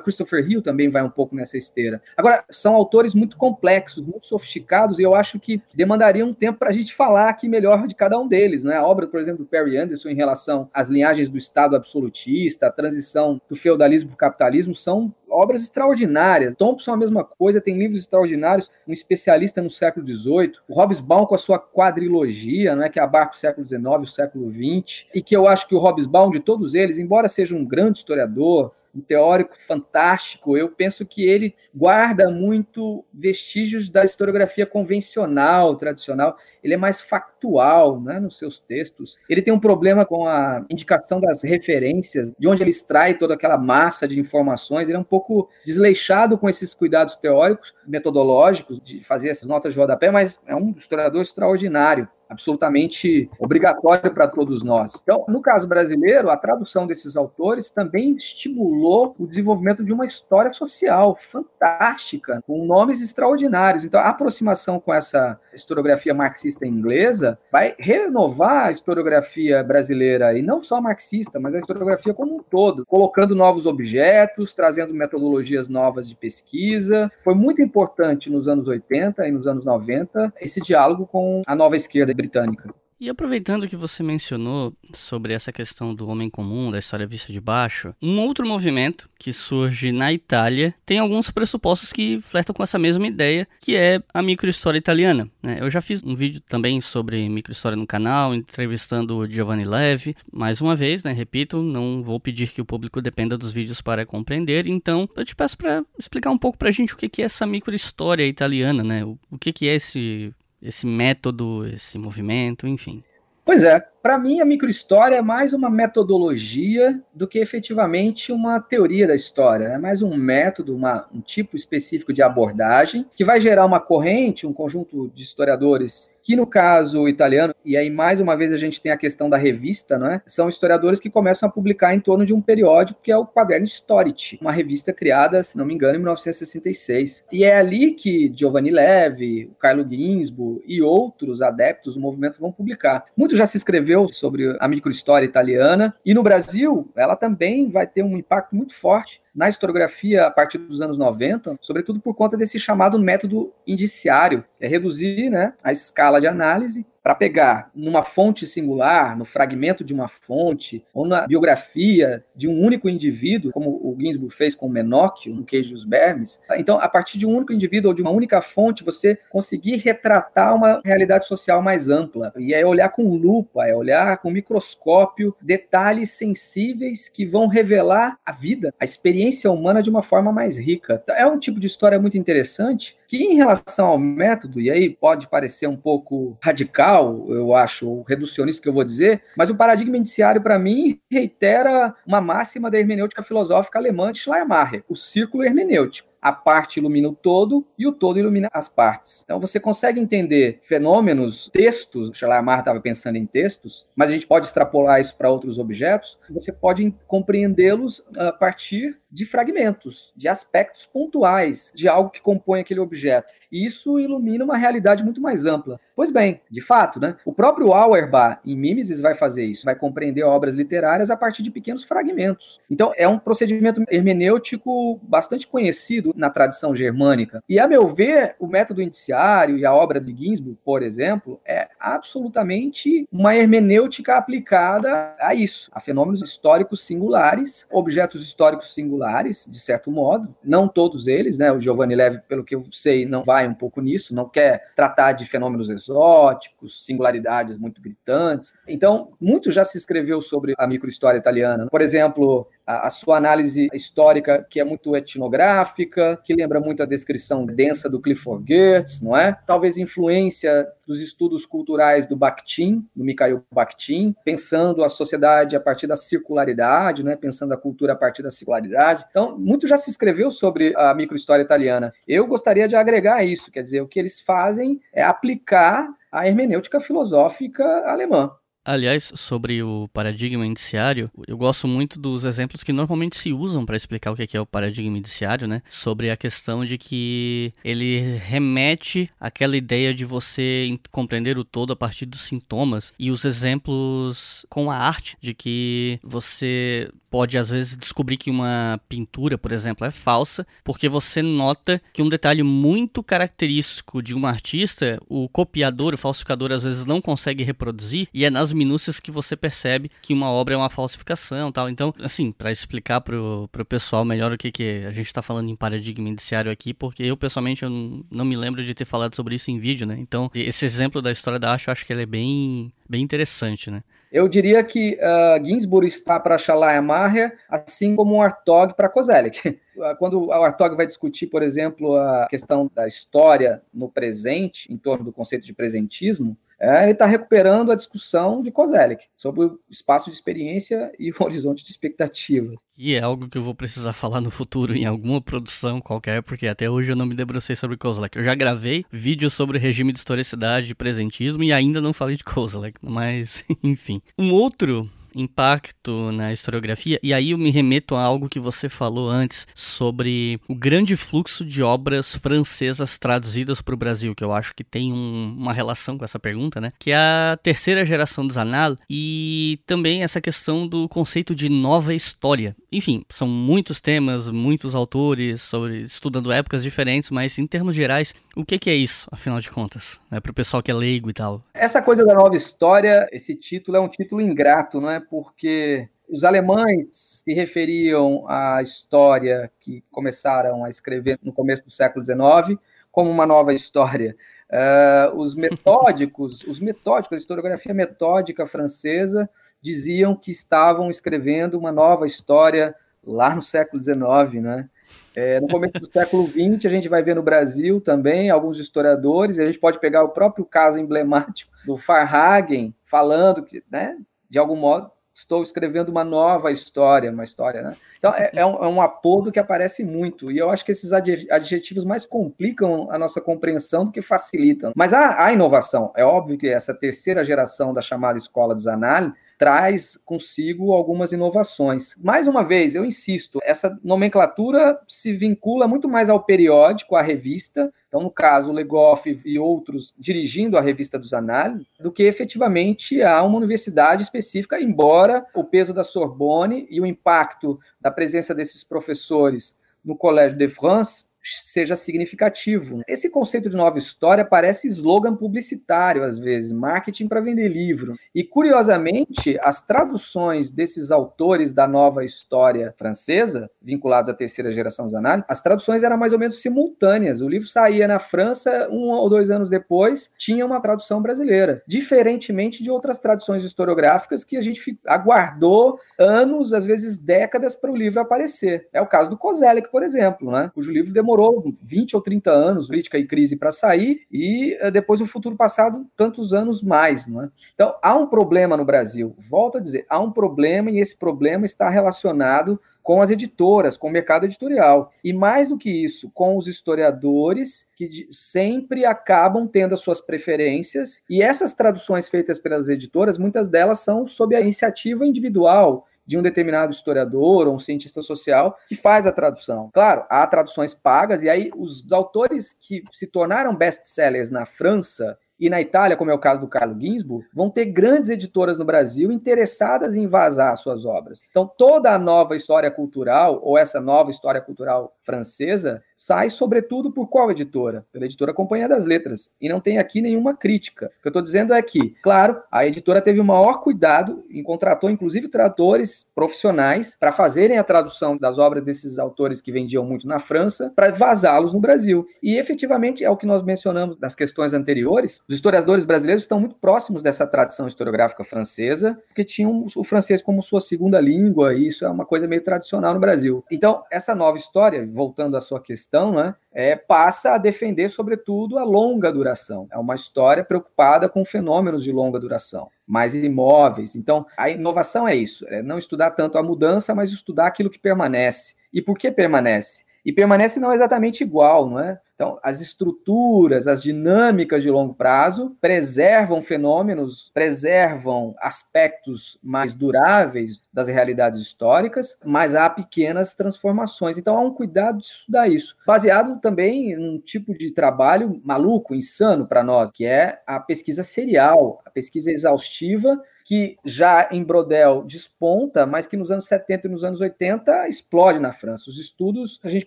Christopher Hill também vai um pouco nessa esteira. Agora, são autores muito complexos, muito sofisticados, e eu acho que demandaria um tempo para a gente falar aqui melhor de cada um deles. Né? A obra, por exemplo, do Perry Anderson em relação às linhagens do Estado absolutista, a transição do feudalismo para o capitalismo, são obras extraordinárias. Thompson a mesma coisa, tem livros extraordinários, um especialista no século XVIII, o Hobsbawm com a sua quadrilogia, não é que abarca o século XIX o século XX, e que eu acho que o Hobsbawm de todos eles, embora seja um grande historiador, um teórico fantástico. Eu penso que ele guarda muito vestígios da historiografia convencional, tradicional. Ele é mais factual né, nos seus textos. Ele tem um problema com a indicação das referências, de onde ele extrai toda aquela massa de informações. Ele é um pouco desleixado com esses cuidados teóricos, metodológicos, de fazer essas notas de rodapé, mas é um historiador extraordinário absolutamente obrigatório para todos nós. Então, no caso brasileiro, a tradução desses autores também estimulou o desenvolvimento de uma história social fantástica, com nomes extraordinários. Então, a aproximação com essa historiografia marxista inglesa vai renovar a historiografia brasileira, e não só marxista, mas a historiografia como um todo, colocando novos objetos, trazendo metodologias novas de pesquisa. Foi muito importante nos anos 80 e nos anos 90 esse diálogo com a nova esquerda britânica. E aproveitando que você mencionou sobre essa questão do homem comum, da história vista de baixo, um outro movimento que surge na Itália tem alguns pressupostos que flertam com essa mesma ideia, que é a microhistória italiana. Né? Eu já fiz um vídeo também sobre microhistória no canal, entrevistando o Giovanni Levi. Mais uma vez, né, repito, não vou pedir que o público dependa dos vídeos para compreender, então eu te peço para explicar um pouco para a gente o que é essa microhistória italiana, né? O que é esse esse método, esse movimento, enfim. Pois é, para mim a microhistória é mais uma metodologia do que efetivamente uma teoria da história. É mais um método, uma, um tipo específico de abordagem que vai gerar uma corrente, um conjunto de historiadores que no caso italiano, e aí mais uma vez a gente tem a questão da revista, né? São historiadores que começam a publicar em torno de um periódico que é o Quaderno Storici, uma revista criada, se não me engano, em 1966. E é ali que Giovanni Levi, Carlo Ginsburg e outros adeptos do movimento vão publicar. Muito já se escreveu sobre a microhistória italiana, e no Brasil ela também vai ter um impacto muito forte na historiografia a partir dos anos 90, sobretudo por conta desse chamado método indiciário, que é reduzir né, a escala de análise para pegar numa fonte singular, no fragmento de uma fonte, ou na biografia de um único indivíduo, como o Ginsburg fez com Menocchio, no Queijo dos Bermes. Então, a partir de um único indivíduo ou de uma única fonte, você conseguir retratar uma realidade social mais ampla. E é olhar com lupa, é olhar com microscópio detalhes sensíveis que vão revelar a vida, a experiência humana de uma forma mais rica. É um tipo de história muito interessante que, em relação ao método, e aí pode parecer um pouco radical, eu acho, o reducionista que eu vou dizer, mas o paradigma indiciário, para mim, reitera uma máxima da hermenêutica filosófica alemã de Schleiermacher, o círculo hermenêutico a parte ilumina o todo e o todo ilumina as partes. Então você consegue entender fenômenos, textos, Schleiermacher estava pensando em textos, mas a gente pode extrapolar isso para outros objetos, você pode compreendê-los a partir de fragmentos, de aspectos pontuais de algo que compõe aquele objeto. E isso ilumina uma realidade muito mais ampla. Pois bem, de fato, né, o próprio Auerbach, em Mimesis, vai fazer isso, vai compreender obras literárias a partir de pequenos fragmentos. Então, é um procedimento hermenêutico bastante conhecido na tradição germânica. E, a meu ver, o método indiciário e a obra de Ginsburg, por exemplo, é absolutamente uma hermenêutica aplicada a isso, a fenômenos históricos singulares, objetos históricos singulares, de certo modo, não todos eles, né? O Giovanni Levi, pelo que eu sei, não vai um pouco nisso, não quer tratar de fenômenos exóticos, singularidades muito gritantes. Então, muito já se escreveu sobre a microhistória italiana. Por exemplo, a, a, sua análise histórica, que é muito etnográfica, que lembra muito a descrição densa do Clifford Geertz, não é? Talvez influência dos estudos culturais do Bakhtin, do Mikhail Bakhtin, pensando a sociedade a partir da circularidade, né? pensando a cultura a partir da circularidade. Então, muito já se escreveu sobre a microhistória italiana. Eu gostaria de agregar isso, quer dizer, o que eles fazem é aplicar a hermenêutica filosófica alemã. Aliás, sobre o paradigma indiciário, eu gosto muito dos exemplos que normalmente se usam para explicar o que é o paradigma indiciário, né? Sobre a questão de que ele remete àquela ideia de você compreender o todo a partir dos sintomas e os exemplos com a arte de que você pode às vezes descobrir que uma pintura, por exemplo, é falsa, porque você nota que um detalhe muito característico de um artista, o copiador, o falsificador às vezes não consegue reproduzir, e é nas minúcias que você percebe que uma obra é uma falsificação, tal. Então, assim, para explicar pro, pro pessoal melhor o que que a gente está falando em paradigma indiciário aqui, porque eu pessoalmente eu não, me lembro de ter falado sobre isso em vídeo, né? Então, esse exemplo da história da arte, eu acho que ele é bem bem interessante, né? Eu diria que uh, Ginsburg está para Schleiermacher, assim como o Artog para Kozelik. Quando o Artog vai discutir, por exemplo, a questão da história no presente, em torno do conceito de presentismo, é, ele está recuperando a discussão de Kozelik sobre o espaço de experiência e o horizonte de expectativa. E é algo que eu vou precisar falar no futuro em alguma produção qualquer, porque até hoje eu não me debrucei sobre Kozelek. Eu já gravei vídeos sobre regime de historicidade e presentismo e ainda não falei de Kozelek, mas enfim. Um outro impacto na historiografia, e aí eu me remeto a algo que você falou antes sobre o grande fluxo de obras francesas traduzidas para o Brasil, que eu acho que tem um, uma relação com essa pergunta, né? Que é a terceira geração dos Anal e também essa questão do conceito de nova história. Enfim, são muitos temas, muitos autores sobre estudando épocas diferentes, mas em termos gerais, o que, que é isso, afinal de contas, né, para o pessoal que é leigo e tal? Essa coisa da nova história, esse título é um título ingrato, não é? Porque os alemães se referiam à história que começaram a escrever no começo do século XIX como uma nova história. Uh, os metódicos, os metódicos, a historiografia metódica francesa diziam que estavam escrevendo uma nova história lá no século XIX, né? É, no começo do século XX, a gente vai ver no Brasil também alguns historiadores, a gente pode pegar o próprio caso emblemático do Farhagen, falando que, né, de algum modo, estou escrevendo uma nova história, uma história, né? Então, é, é, um, é, um, apodo que aparece muito, e eu acho que esses adjetivos mais complicam a nossa compreensão do que facilitam. Mas há, há inovação. É óbvio que essa terceira geração da chamada escola dos análises traz consigo algumas inovações. Mais uma vez, eu insisto, essa nomenclatura se vincula muito mais ao periódico, à revista, então, no caso, o Legoff e outros dirigindo a revista dos análises, do que efetivamente a uma universidade específica, embora o peso da Sorbonne e o impacto da presença desses professores no Collège de France seja significativo. Esse conceito de nova história parece slogan publicitário às vezes, marketing para vender livro. E curiosamente, as traduções desses autores da nova história francesa, vinculados à terceira geração dos análises, as traduções eram mais ou menos simultâneas. O livro saía na França, um ou dois anos depois, tinha uma tradução brasileira, diferentemente de outras traduções historiográficas que a gente aguardou anos, às vezes décadas, para o livro aparecer. É o caso do Kozelek, por exemplo, né? cujo livro demorou demorou 20 ou 30 anos, política e crise, para sair, e eh, depois o futuro passado, tantos anos mais. Não é? Então, há um problema no Brasil. Volto a dizer, há um problema e esse problema está relacionado com as editoras, com o mercado editorial. E mais do que isso, com os historiadores que sempre acabam tendo as suas preferências, e essas traduções feitas pelas editoras, muitas delas são sob a iniciativa individual de um determinado historiador ou um cientista social que faz a tradução. Claro, há traduções pagas, e aí os autores que se tornaram best-sellers na França e na Itália, como é o caso do Carlo Ginsburg, vão ter grandes editoras no Brasil interessadas em vazar suas obras. Então, toda a nova história cultural, ou essa nova história cultural francesa, sai sobretudo por qual editora? Pela editora Companhia das Letras. E não tem aqui nenhuma crítica. O que eu estou dizendo é que, claro, a editora teve o maior cuidado e contratou, inclusive, tradutores profissionais para fazerem a tradução das obras desses autores que vendiam muito na França, para vazá-los no Brasil. E, efetivamente, é o que nós mencionamos nas questões anteriores, os historiadores brasileiros estão muito próximos dessa tradição historiográfica francesa, porque tinham o francês como sua segunda língua, e isso é uma coisa meio tradicional no Brasil. Então, essa nova história, voltando à sua questão, né, é, passa a defender, sobretudo, a longa duração. É uma história preocupada com fenômenos de longa duração, mais imóveis. Então, a inovação é isso: é não estudar tanto a mudança, mas estudar aquilo que permanece. E por que permanece? E permanece não exatamente igual, não é? Então, as estruturas, as dinâmicas de longo prazo preservam fenômenos, preservam aspectos mais duráveis das realidades históricas, mas há pequenas transformações. Então, há um cuidado de estudar isso, baseado também em um tipo de trabalho maluco, insano para nós, que é a pesquisa serial, a pesquisa exaustiva que já em Brodel desponta, mas que nos anos 70 e nos anos 80 explode na França. Os estudos, se a gente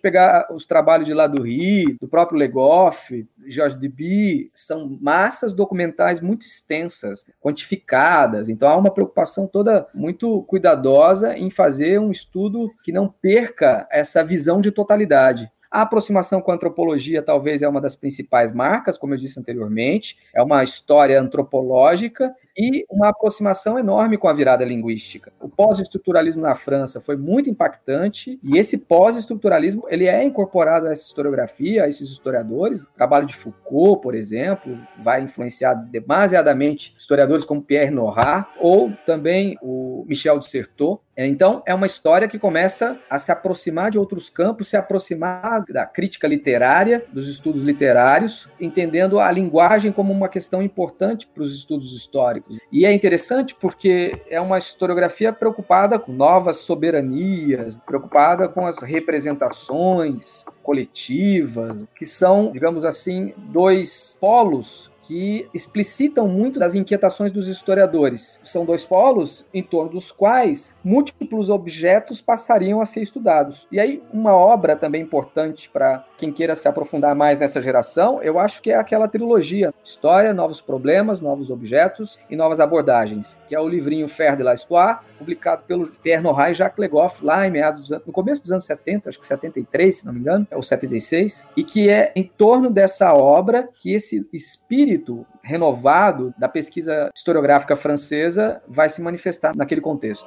pegar os trabalhos de Ladoury, do próprio Legoff, Georges Deby, são massas documentais muito extensas, quantificadas. Então há uma preocupação toda muito cuidadosa em fazer um estudo que não perca essa visão de totalidade. A aproximação com a antropologia talvez é uma das principais marcas, como eu disse anteriormente, é uma história antropológica e uma aproximação enorme com a virada linguística. O pós-estruturalismo na França foi muito impactante e esse pós-estruturalismo ele é incorporado a essa historiografia, a esses historiadores. O trabalho de Foucault, por exemplo, vai influenciar demasiadamente historiadores como Pierre Nora ou também o Michel de Certeau. Então, é uma história que começa a se aproximar de outros campos, se aproximar da crítica literária, dos estudos literários, entendendo a linguagem como uma questão importante para os estudos históricos históricos. E é interessante porque é uma historiografia preocupada com novas soberanias, preocupada com as representações coletivas, que são, digamos assim, dois polos que explicitam muito das inquietações dos historiadores. São dois polos em torno dos quais múltiplos objetos passariam a ser estudados. E aí, uma obra também importante para quem queira se aprofundar mais nessa geração, eu acho que é aquela trilogia: História, Novos Problemas, Novos Objetos e Novas Abordagens, que é o livrinho Fer de la Histoire, publicado pelo Pierre Nora e Jacques Legoff lá em meados dos no começo dos anos 70, acho que 73, se não me engano, ou 76, e que é em torno dessa obra que esse espírito renovado da pesquisa historiográfica francesa vai se manifestar naquele contexto.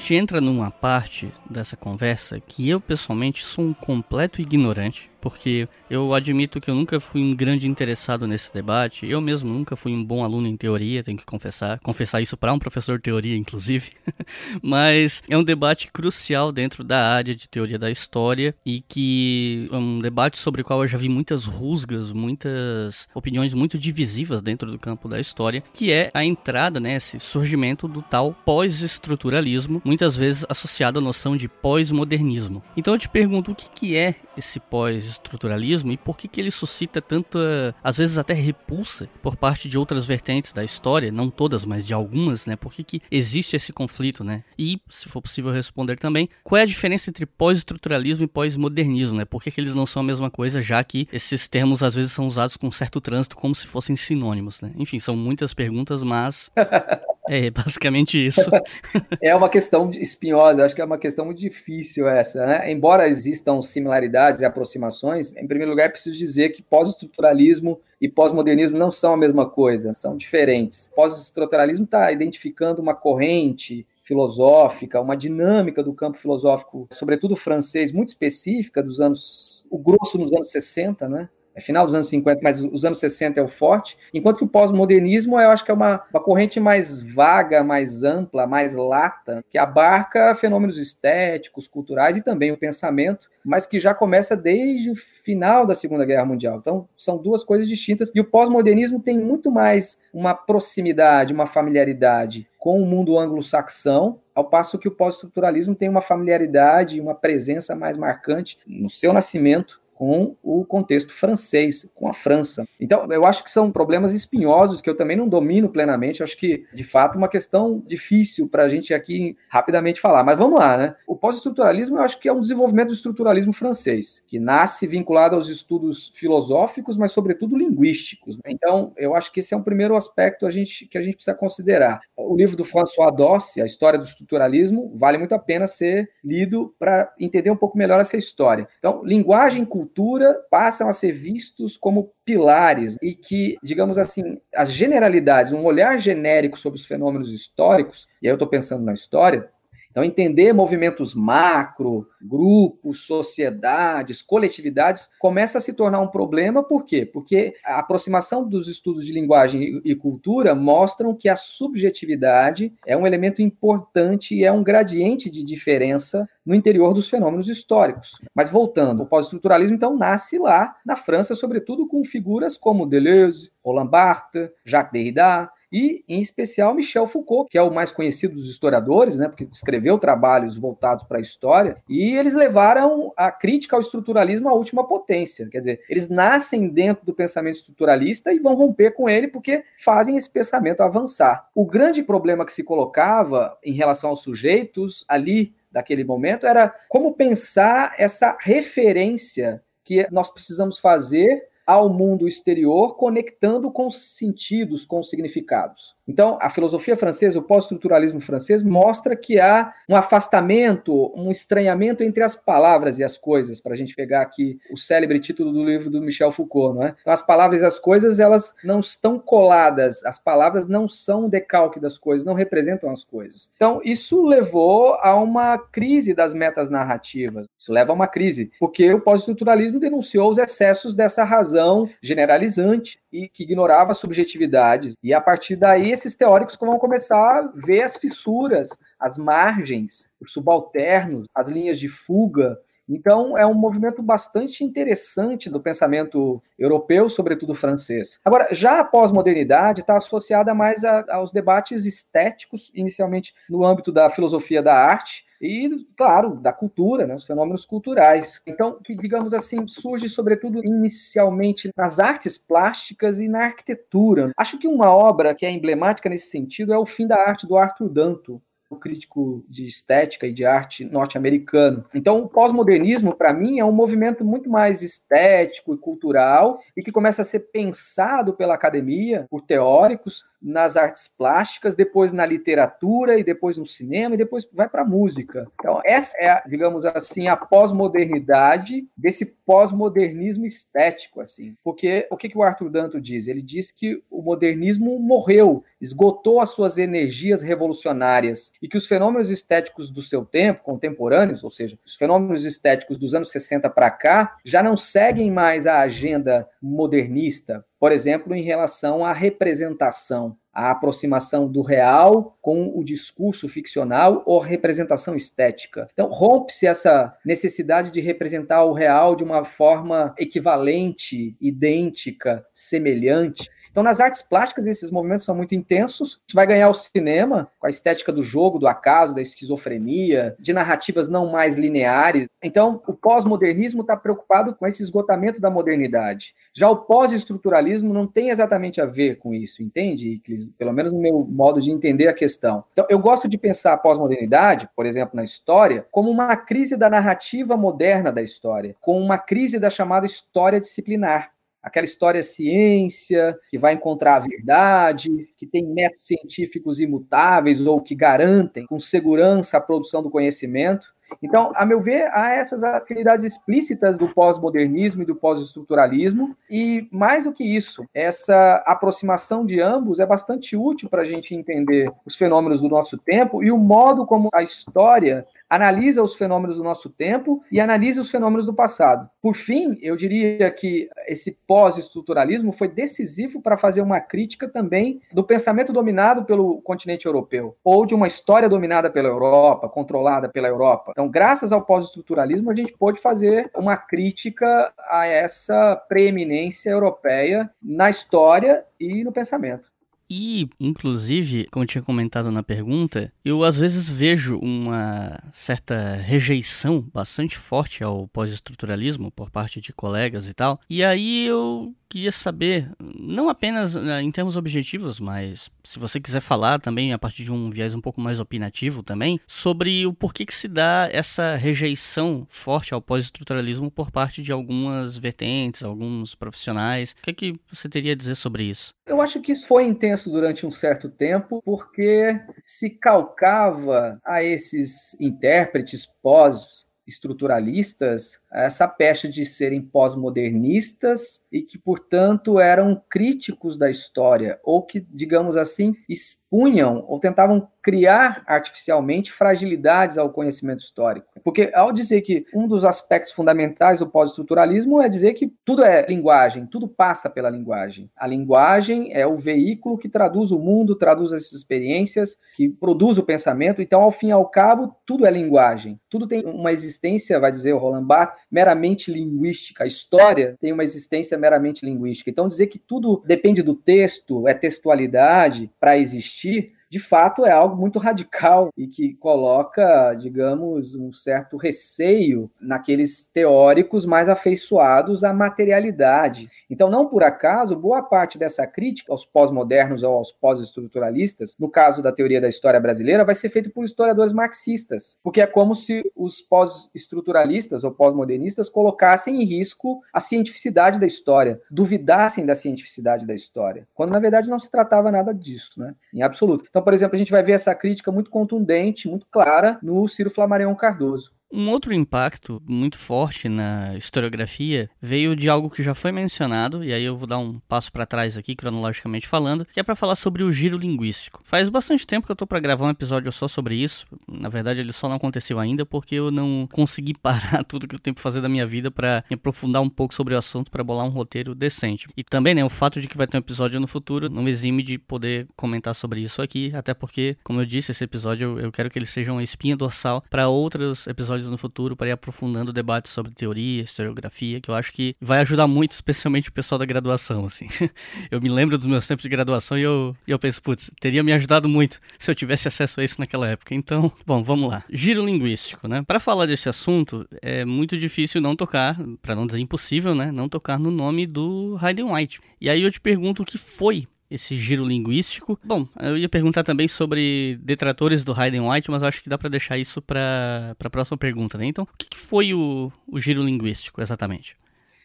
Gente entra numa parte dessa conversa que eu pessoalmente sou um completo ignorante porque eu admito que eu nunca fui um grande interessado nesse debate. Eu mesmo nunca fui um bom aluno em teoria, tenho que confessar. Confessar isso para um professor de teoria, inclusive. Mas é um debate crucial dentro da área de teoria da história e que é um debate sobre o qual eu já vi muitas rusgas, muitas opiniões muito divisivas dentro do campo da história, que é a entrada, né, esse surgimento do tal pós-estruturalismo, muitas vezes associado à noção de pós-modernismo. Então eu te pergunto, o que, que é esse pós estruturalismo e por que, que ele suscita tanta, às vezes até repulsa por parte de outras vertentes da história, não todas, mas de algumas, né? Por que, que existe esse conflito, né? E, se for possível responder também, qual é a diferença entre pós-estruturalismo e pós-modernismo, né? Por que, que eles não são a mesma coisa, já que esses termos às vezes são usados com certo trânsito como se fossem sinônimos, né? Enfim, são muitas perguntas, mas é basicamente isso. é uma questão espinhosa, acho que é uma questão muito difícil essa, né? Embora existam similaridades e aproximações em primeiro lugar, é preciso dizer que pós-estruturalismo e pós-modernismo não são a mesma coisa, são diferentes. Pós-estruturalismo está identificando uma corrente filosófica, uma dinâmica do campo filosófico, sobretudo francês, muito específica dos anos, o grosso nos anos 60, né? É final dos anos 50, mas os anos 60 é o forte, enquanto que o pós-modernismo eu acho que é uma, uma corrente mais vaga, mais ampla, mais lata, que abarca fenômenos estéticos, culturais e também o pensamento, mas que já começa desde o final da Segunda Guerra Mundial. Então, são duas coisas distintas. E o pós-modernismo tem muito mais uma proximidade, uma familiaridade com o mundo anglo-saxão, ao passo que o pós-estruturalismo tem uma familiaridade uma presença mais marcante no seu nascimento com o contexto francês, com a França. Então, eu acho que são problemas espinhosos que eu também não domino plenamente. Eu acho que, de fato, uma questão difícil para a gente aqui rapidamente falar. Mas vamos lá, né? O pós-estruturalismo, eu acho que é um desenvolvimento do estruturalismo francês, que nasce vinculado aos estudos filosóficos, mas, sobretudo, linguísticos. Então, eu acho que esse é um primeiro aspecto a gente, que a gente precisa considerar. O livro do François Dossi, A História do Estruturalismo, vale muito a pena ser lido para entender um pouco melhor essa história. Então, linguagem e cultura passam a ser vistos como pilares e que, digamos assim, as generalidades, um olhar genérico sobre os fenômenos históricos, e aí eu estou pensando na história, então, entender movimentos macro, grupos, sociedades, coletividades, começa a se tornar um problema, por quê? Porque a aproximação dos estudos de linguagem e cultura mostram que a subjetividade é um elemento importante e é um gradiente de diferença no interior dos fenômenos históricos. Mas voltando, o pós-estruturalismo então nasce lá na França, sobretudo com figuras como Deleuze, Roland Barthes, Jacques Derrida, e, em especial, Michel Foucault, que é o mais conhecido dos historiadores, né, porque escreveu trabalhos voltados para a história, e eles levaram a crítica ao estruturalismo à última potência. Quer dizer, eles nascem dentro do pensamento estruturalista e vão romper com ele porque fazem esse pensamento avançar. O grande problema que se colocava em relação aos sujeitos ali daquele momento era como pensar essa referência que nós precisamos fazer ao mundo exterior, conectando com os sentidos, com os significados. Então, a filosofia francesa, o pós-estruturalismo francês, mostra que há um afastamento, um estranhamento entre as palavras e as coisas, para a gente pegar aqui o célebre título do livro do Michel Foucault. Não é? Então, as palavras e as coisas, elas não estão coladas, as palavras não são um decalque das coisas, não representam as coisas. Então, isso levou a uma crise das metas narrativas. Isso leva a uma crise, porque o pós-estruturalismo denunciou os excessos dessa razão generalizante e que ignorava a subjetividade. E a partir daí, esses teóricos vão começar a ver as fissuras, as margens, os subalternos, as linhas de fuga. Então, é um movimento bastante interessante do pensamento europeu, sobretudo francês. Agora, já a pós-modernidade está associada mais a, aos debates estéticos, inicialmente no âmbito da filosofia da arte, e, claro, da cultura, né, os fenômenos culturais. Então, que, digamos assim, surge sobretudo inicialmente nas artes plásticas e na arquitetura. Acho que uma obra que é emblemática nesse sentido é O Fim da Arte do Arthur Danto, crítico de estética e de arte norte-americano. Então, o pós-modernismo, para mim, é um movimento muito mais estético e cultural e que começa a ser pensado pela academia, por teóricos, nas artes plásticas, depois na literatura e depois no cinema e depois vai para a música. Então, essa é, digamos assim, a pós-modernidade desse pós-modernismo estético, assim. Porque o que, que o Arthur Danto diz? Ele diz que o modernismo morreu, esgotou as suas energias revolucionárias e que os fenômenos estéticos do seu tempo, contemporâneos, ou seja, os fenômenos estéticos dos anos 60 para cá, já não seguem mais a agenda modernista, por exemplo, em relação à representação, a aproximação do real com o discurso ficcional ou representação estética. Então, rompe-se essa necessidade de representar o real de uma forma equivalente, idêntica, semelhante. Então, nas artes plásticas, esses movimentos são muito intensos. Você vai ganhar o cinema com a estética do jogo, do acaso, da esquizofrenia, de narrativas não mais lineares. Então, o pós-modernismo está preocupado com esse esgotamento da modernidade. Já o pós-estruturalismo não tem exatamente a ver com isso, entende, Pelo menos no meu modo de entender a questão. Então, eu gosto de pensar a pós-modernidade, por exemplo, na história, como uma crise da narrativa moderna da história, com uma crise da chamada história disciplinar aquela história ciência, que vai encontrar a verdade, que tem métodos científicos imutáveis ou que garantem com segurança a produção do conhecimento. Então, a meu ver, há essas afinidades explícitas do pós-modernismo e do pós-estruturalismo, e mais do que isso, essa aproximação de ambos é bastante útil para a gente entender os fenômenos do nosso tempo e o modo como a história analisa os fenômenos do nosso tempo e analisa os fenômenos do passado. Por fim, eu diria que esse pós-estruturalismo foi decisivo para fazer uma crítica também do pensamento dominado pelo continente europeu, ou de uma história dominada pela Europa, controlada pela Europa. Então, graças ao pós-estruturalismo, a gente pôde fazer uma crítica a essa preeminência europeia na história e no pensamento. E, inclusive, como eu tinha comentado na pergunta, eu às vezes vejo uma certa rejeição bastante forte ao pós-estruturalismo por parte de colegas e tal. E aí eu queria saber, não apenas né, em termos objetivos, mas se você quiser falar também a partir de um viés um pouco mais opinativo também, sobre o porquê que se dá essa rejeição forte ao pós-estruturalismo por parte de algumas vertentes, alguns profissionais. O que, é que você teria a dizer sobre isso? Eu acho que isso foi intenso durante um certo tempo, porque se calcava a esses intérpretes pós estruturalistas essa pecha de serem pós-modernistas e que, portanto, eram críticos da história, ou que, digamos assim, expunham ou tentavam criar artificialmente fragilidades ao conhecimento histórico. Porque, ao dizer que um dos aspectos fundamentais do pós-estruturalismo é dizer que tudo é linguagem, tudo passa pela linguagem. A linguagem é o veículo que traduz o mundo, traduz essas experiências, que produz o pensamento. Então, ao fim e ao cabo, tudo é linguagem. Tudo tem uma existência, vai dizer o Roland Barthes, meramente linguística. A história tem uma existência meramente linguística. Então, dizer que tudo depende do texto, é textualidade para existir, de fato é algo muito radical e que coloca, digamos, um certo receio naqueles teóricos mais afeiçoados à materialidade. Então, não por acaso, boa parte dessa crítica aos pós-modernos ou aos pós-estruturalistas, no caso da teoria da história brasileira, vai ser feita por historiadores marxistas, porque é como se os pós-estruturalistas ou pós-modernistas colocassem em risco a cientificidade da história, duvidassem da cientificidade da história, quando na verdade não se tratava nada disso, né? Em absoluto. Então, então, por exemplo, a gente vai ver essa crítica muito contundente, muito clara no Ciro Flamarion Cardoso. Um outro impacto muito forte na historiografia veio de algo que já foi mencionado, e aí eu vou dar um passo para trás aqui, cronologicamente falando, que é para falar sobre o giro linguístico. Faz bastante tempo que eu tô para gravar um episódio só sobre isso. Na verdade, ele só não aconteceu ainda porque eu não consegui parar tudo que eu tenho que fazer da minha vida para me aprofundar um pouco sobre o assunto para bolar um roteiro decente. E também, né, o fato de que vai ter um episódio no futuro não exime de poder comentar sobre isso aqui, até porque, como eu disse, esse episódio eu quero que ele seja uma espinha dorsal para outros episódios episódios no futuro para ir aprofundando o debate sobre teoria, historiografia, que eu acho que vai ajudar muito, especialmente o pessoal da graduação, assim. eu me lembro dos meus tempos de graduação e eu, eu penso, putz, teria me ajudado muito se eu tivesse acesso a isso naquela época. Então, bom, vamos lá. Giro linguístico, né? Para falar desse assunto, é muito difícil não tocar, para não dizer impossível, né? Não tocar no nome do Hayden White. E aí eu te pergunto o que foi esse giro linguístico. Bom, eu ia perguntar também sobre detratores do Hayden White, mas acho que dá para deixar isso para a próxima pergunta, né? Então, o que, que foi o, o giro linguístico exatamente?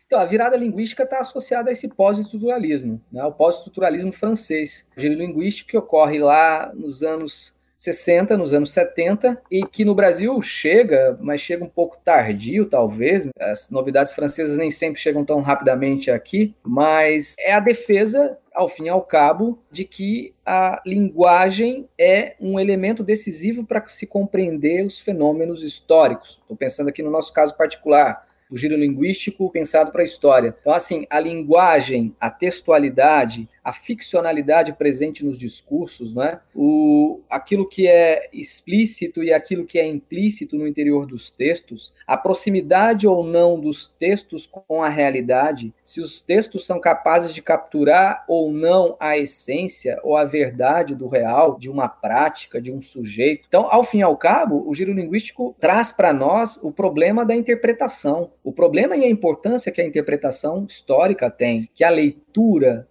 Então, a virada linguística está associada a esse pós-estruturalismo, né? o pós-estruturalismo francês. O giro linguístico que ocorre lá nos anos 60, nos anos 70, e que no Brasil chega, mas chega um pouco tardio, talvez. As novidades francesas nem sempre chegam tão rapidamente aqui, mas é a defesa ao fim e ao cabo, de que a linguagem é um elemento decisivo para se compreender os fenômenos históricos. Estou pensando aqui no nosso caso particular, do giro linguístico pensado para a história. Então, assim, a linguagem, a textualidade, a ficcionalidade presente nos discursos, né? o, aquilo que é explícito e aquilo que é implícito no interior dos textos, a proximidade ou não dos textos com a realidade, se os textos são capazes de capturar ou não a essência ou a verdade do real, de uma prática, de um sujeito. Então, ao fim e ao cabo, o giro linguístico traz para nós o problema da interpretação, o problema e a importância que a interpretação histórica tem, que a leitura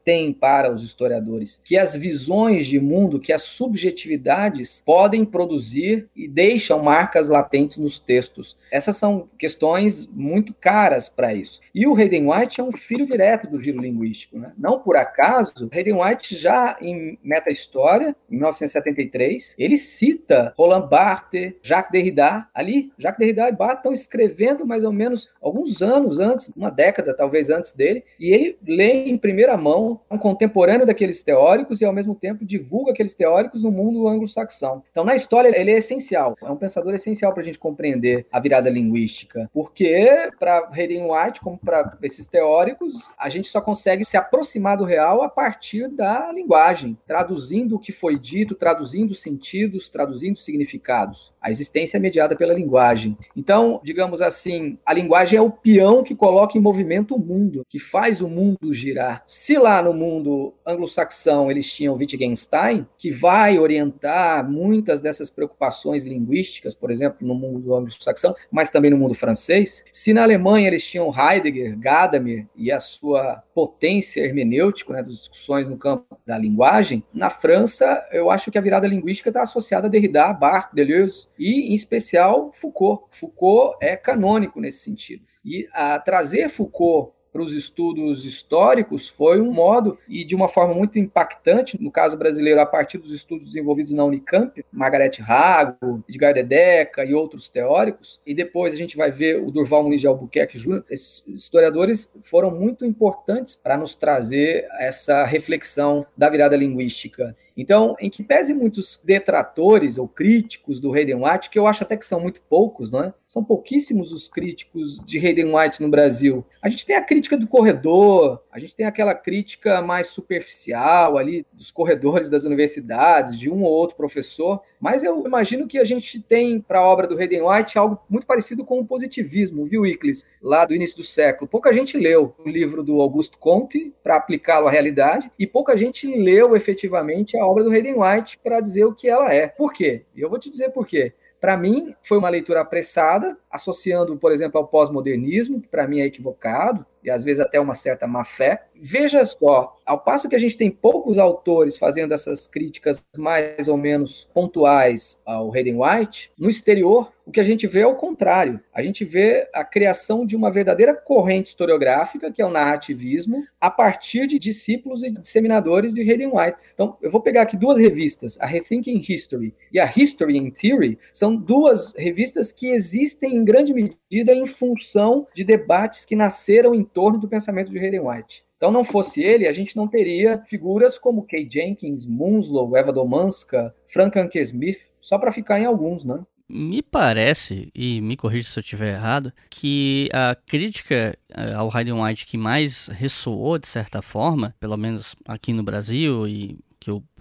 tem para os historiadores, que as visões de mundo, que as subjetividades podem produzir e deixam marcas latentes nos textos. Essas são questões muito caras para isso. E o Hayden White é um filho direto do giro linguístico. Né? Não por acaso, Hayden White já em Meta-História, em 1973, ele cita Roland Barthes, Jacques Derrida. Ali, Jacques Derrida e Barthes estão escrevendo mais ou menos alguns anos antes, uma década talvez antes dele, e ele lê em primeira mão um contemporâneo daqueles teóricos e, ao mesmo tempo, divulga aqueles teóricos no mundo anglo-saxão. Então, na história, ele é essencial. É um pensador essencial para a gente compreender a virada linguística. Porque, para Hayden White, como para esses teóricos, a gente só consegue se aproximar do real a partir da linguagem, traduzindo o que foi dito, traduzindo sentidos, traduzindo significados. A existência é mediada pela linguagem. Então, digamos assim, a linguagem é o peão que coloca em movimento o mundo, que faz o mundo girar. Se lá no mundo anglo-saxão eles tinham Wittgenstein, que vai orientar muitas dessas preocupações linguísticas, por exemplo, no mundo anglo-saxão, mas também no mundo francês. Se na Alemanha eles tinham Heidegger, Gadamer e a sua potência hermenêutica, né, das discussões no campo da linguagem, na França eu acho que a virada linguística está associada a Derrida, Barthes, Deleuze, e, em especial, Foucault. Foucault é canônico nesse sentido. E a trazer Foucault para os estudos históricos foi um modo, e de uma forma muito impactante, no caso brasileiro, a partir dos estudos desenvolvidos na Unicamp, Margaret Rago, Edgar Dedeca e outros teóricos, e depois a gente vai ver o Durval Muniz de Albuquerque Jr., esses historiadores foram muito importantes para nos trazer essa reflexão da virada linguística. Então, em que pese muitos detratores ou críticos do Hayden White, que eu acho até que são muito poucos, não é? São pouquíssimos os críticos de Hayden White no Brasil. A gente tem a crítica do corredor, a gente tem aquela crítica mais superficial ali dos corredores das universidades, de um ou outro professor, mas eu imagino que a gente tem para a obra do Hayden White algo muito parecido com o positivismo, viu, Iclis? Lá do início do século. Pouca gente leu o livro do Augusto Conte para aplicá-lo à realidade e pouca gente leu efetivamente a obra do Hayden White para dizer o que ela é. Por quê? E eu vou te dizer por quê. Para mim, foi uma leitura apressada, associando, por exemplo, ao pós-modernismo, que para mim é equivocado, e às vezes até uma certa má fé. Veja só, ao passo que a gente tem poucos autores fazendo essas críticas mais ou menos pontuais ao Hayden White, no exterior, o que a gente vê é o contrário. A gente vê a criação de uma verdadeira corrente historiográfica, que é o narrativismo, a partir de discípulos e disseminadores de Hayden White. Então, eu vou pegar aqui duas revistas, a Rethinking History e a History in Theory, são duas revistas que existem em grande medida em função de debates que nasceram em torno do pensamento de Hayden White. Então, não fosse ele, a gente não teria figuras como Kay Jenkins, Munslow, Eva Domanska, Frank Anke Smith, só para ficar em alguns, né? Me parece, e me corrija se eu estiver errado, que a crítica eh, ao Hayden White que mais ressoou, de certa forma, pelo menos aqui no Brasil e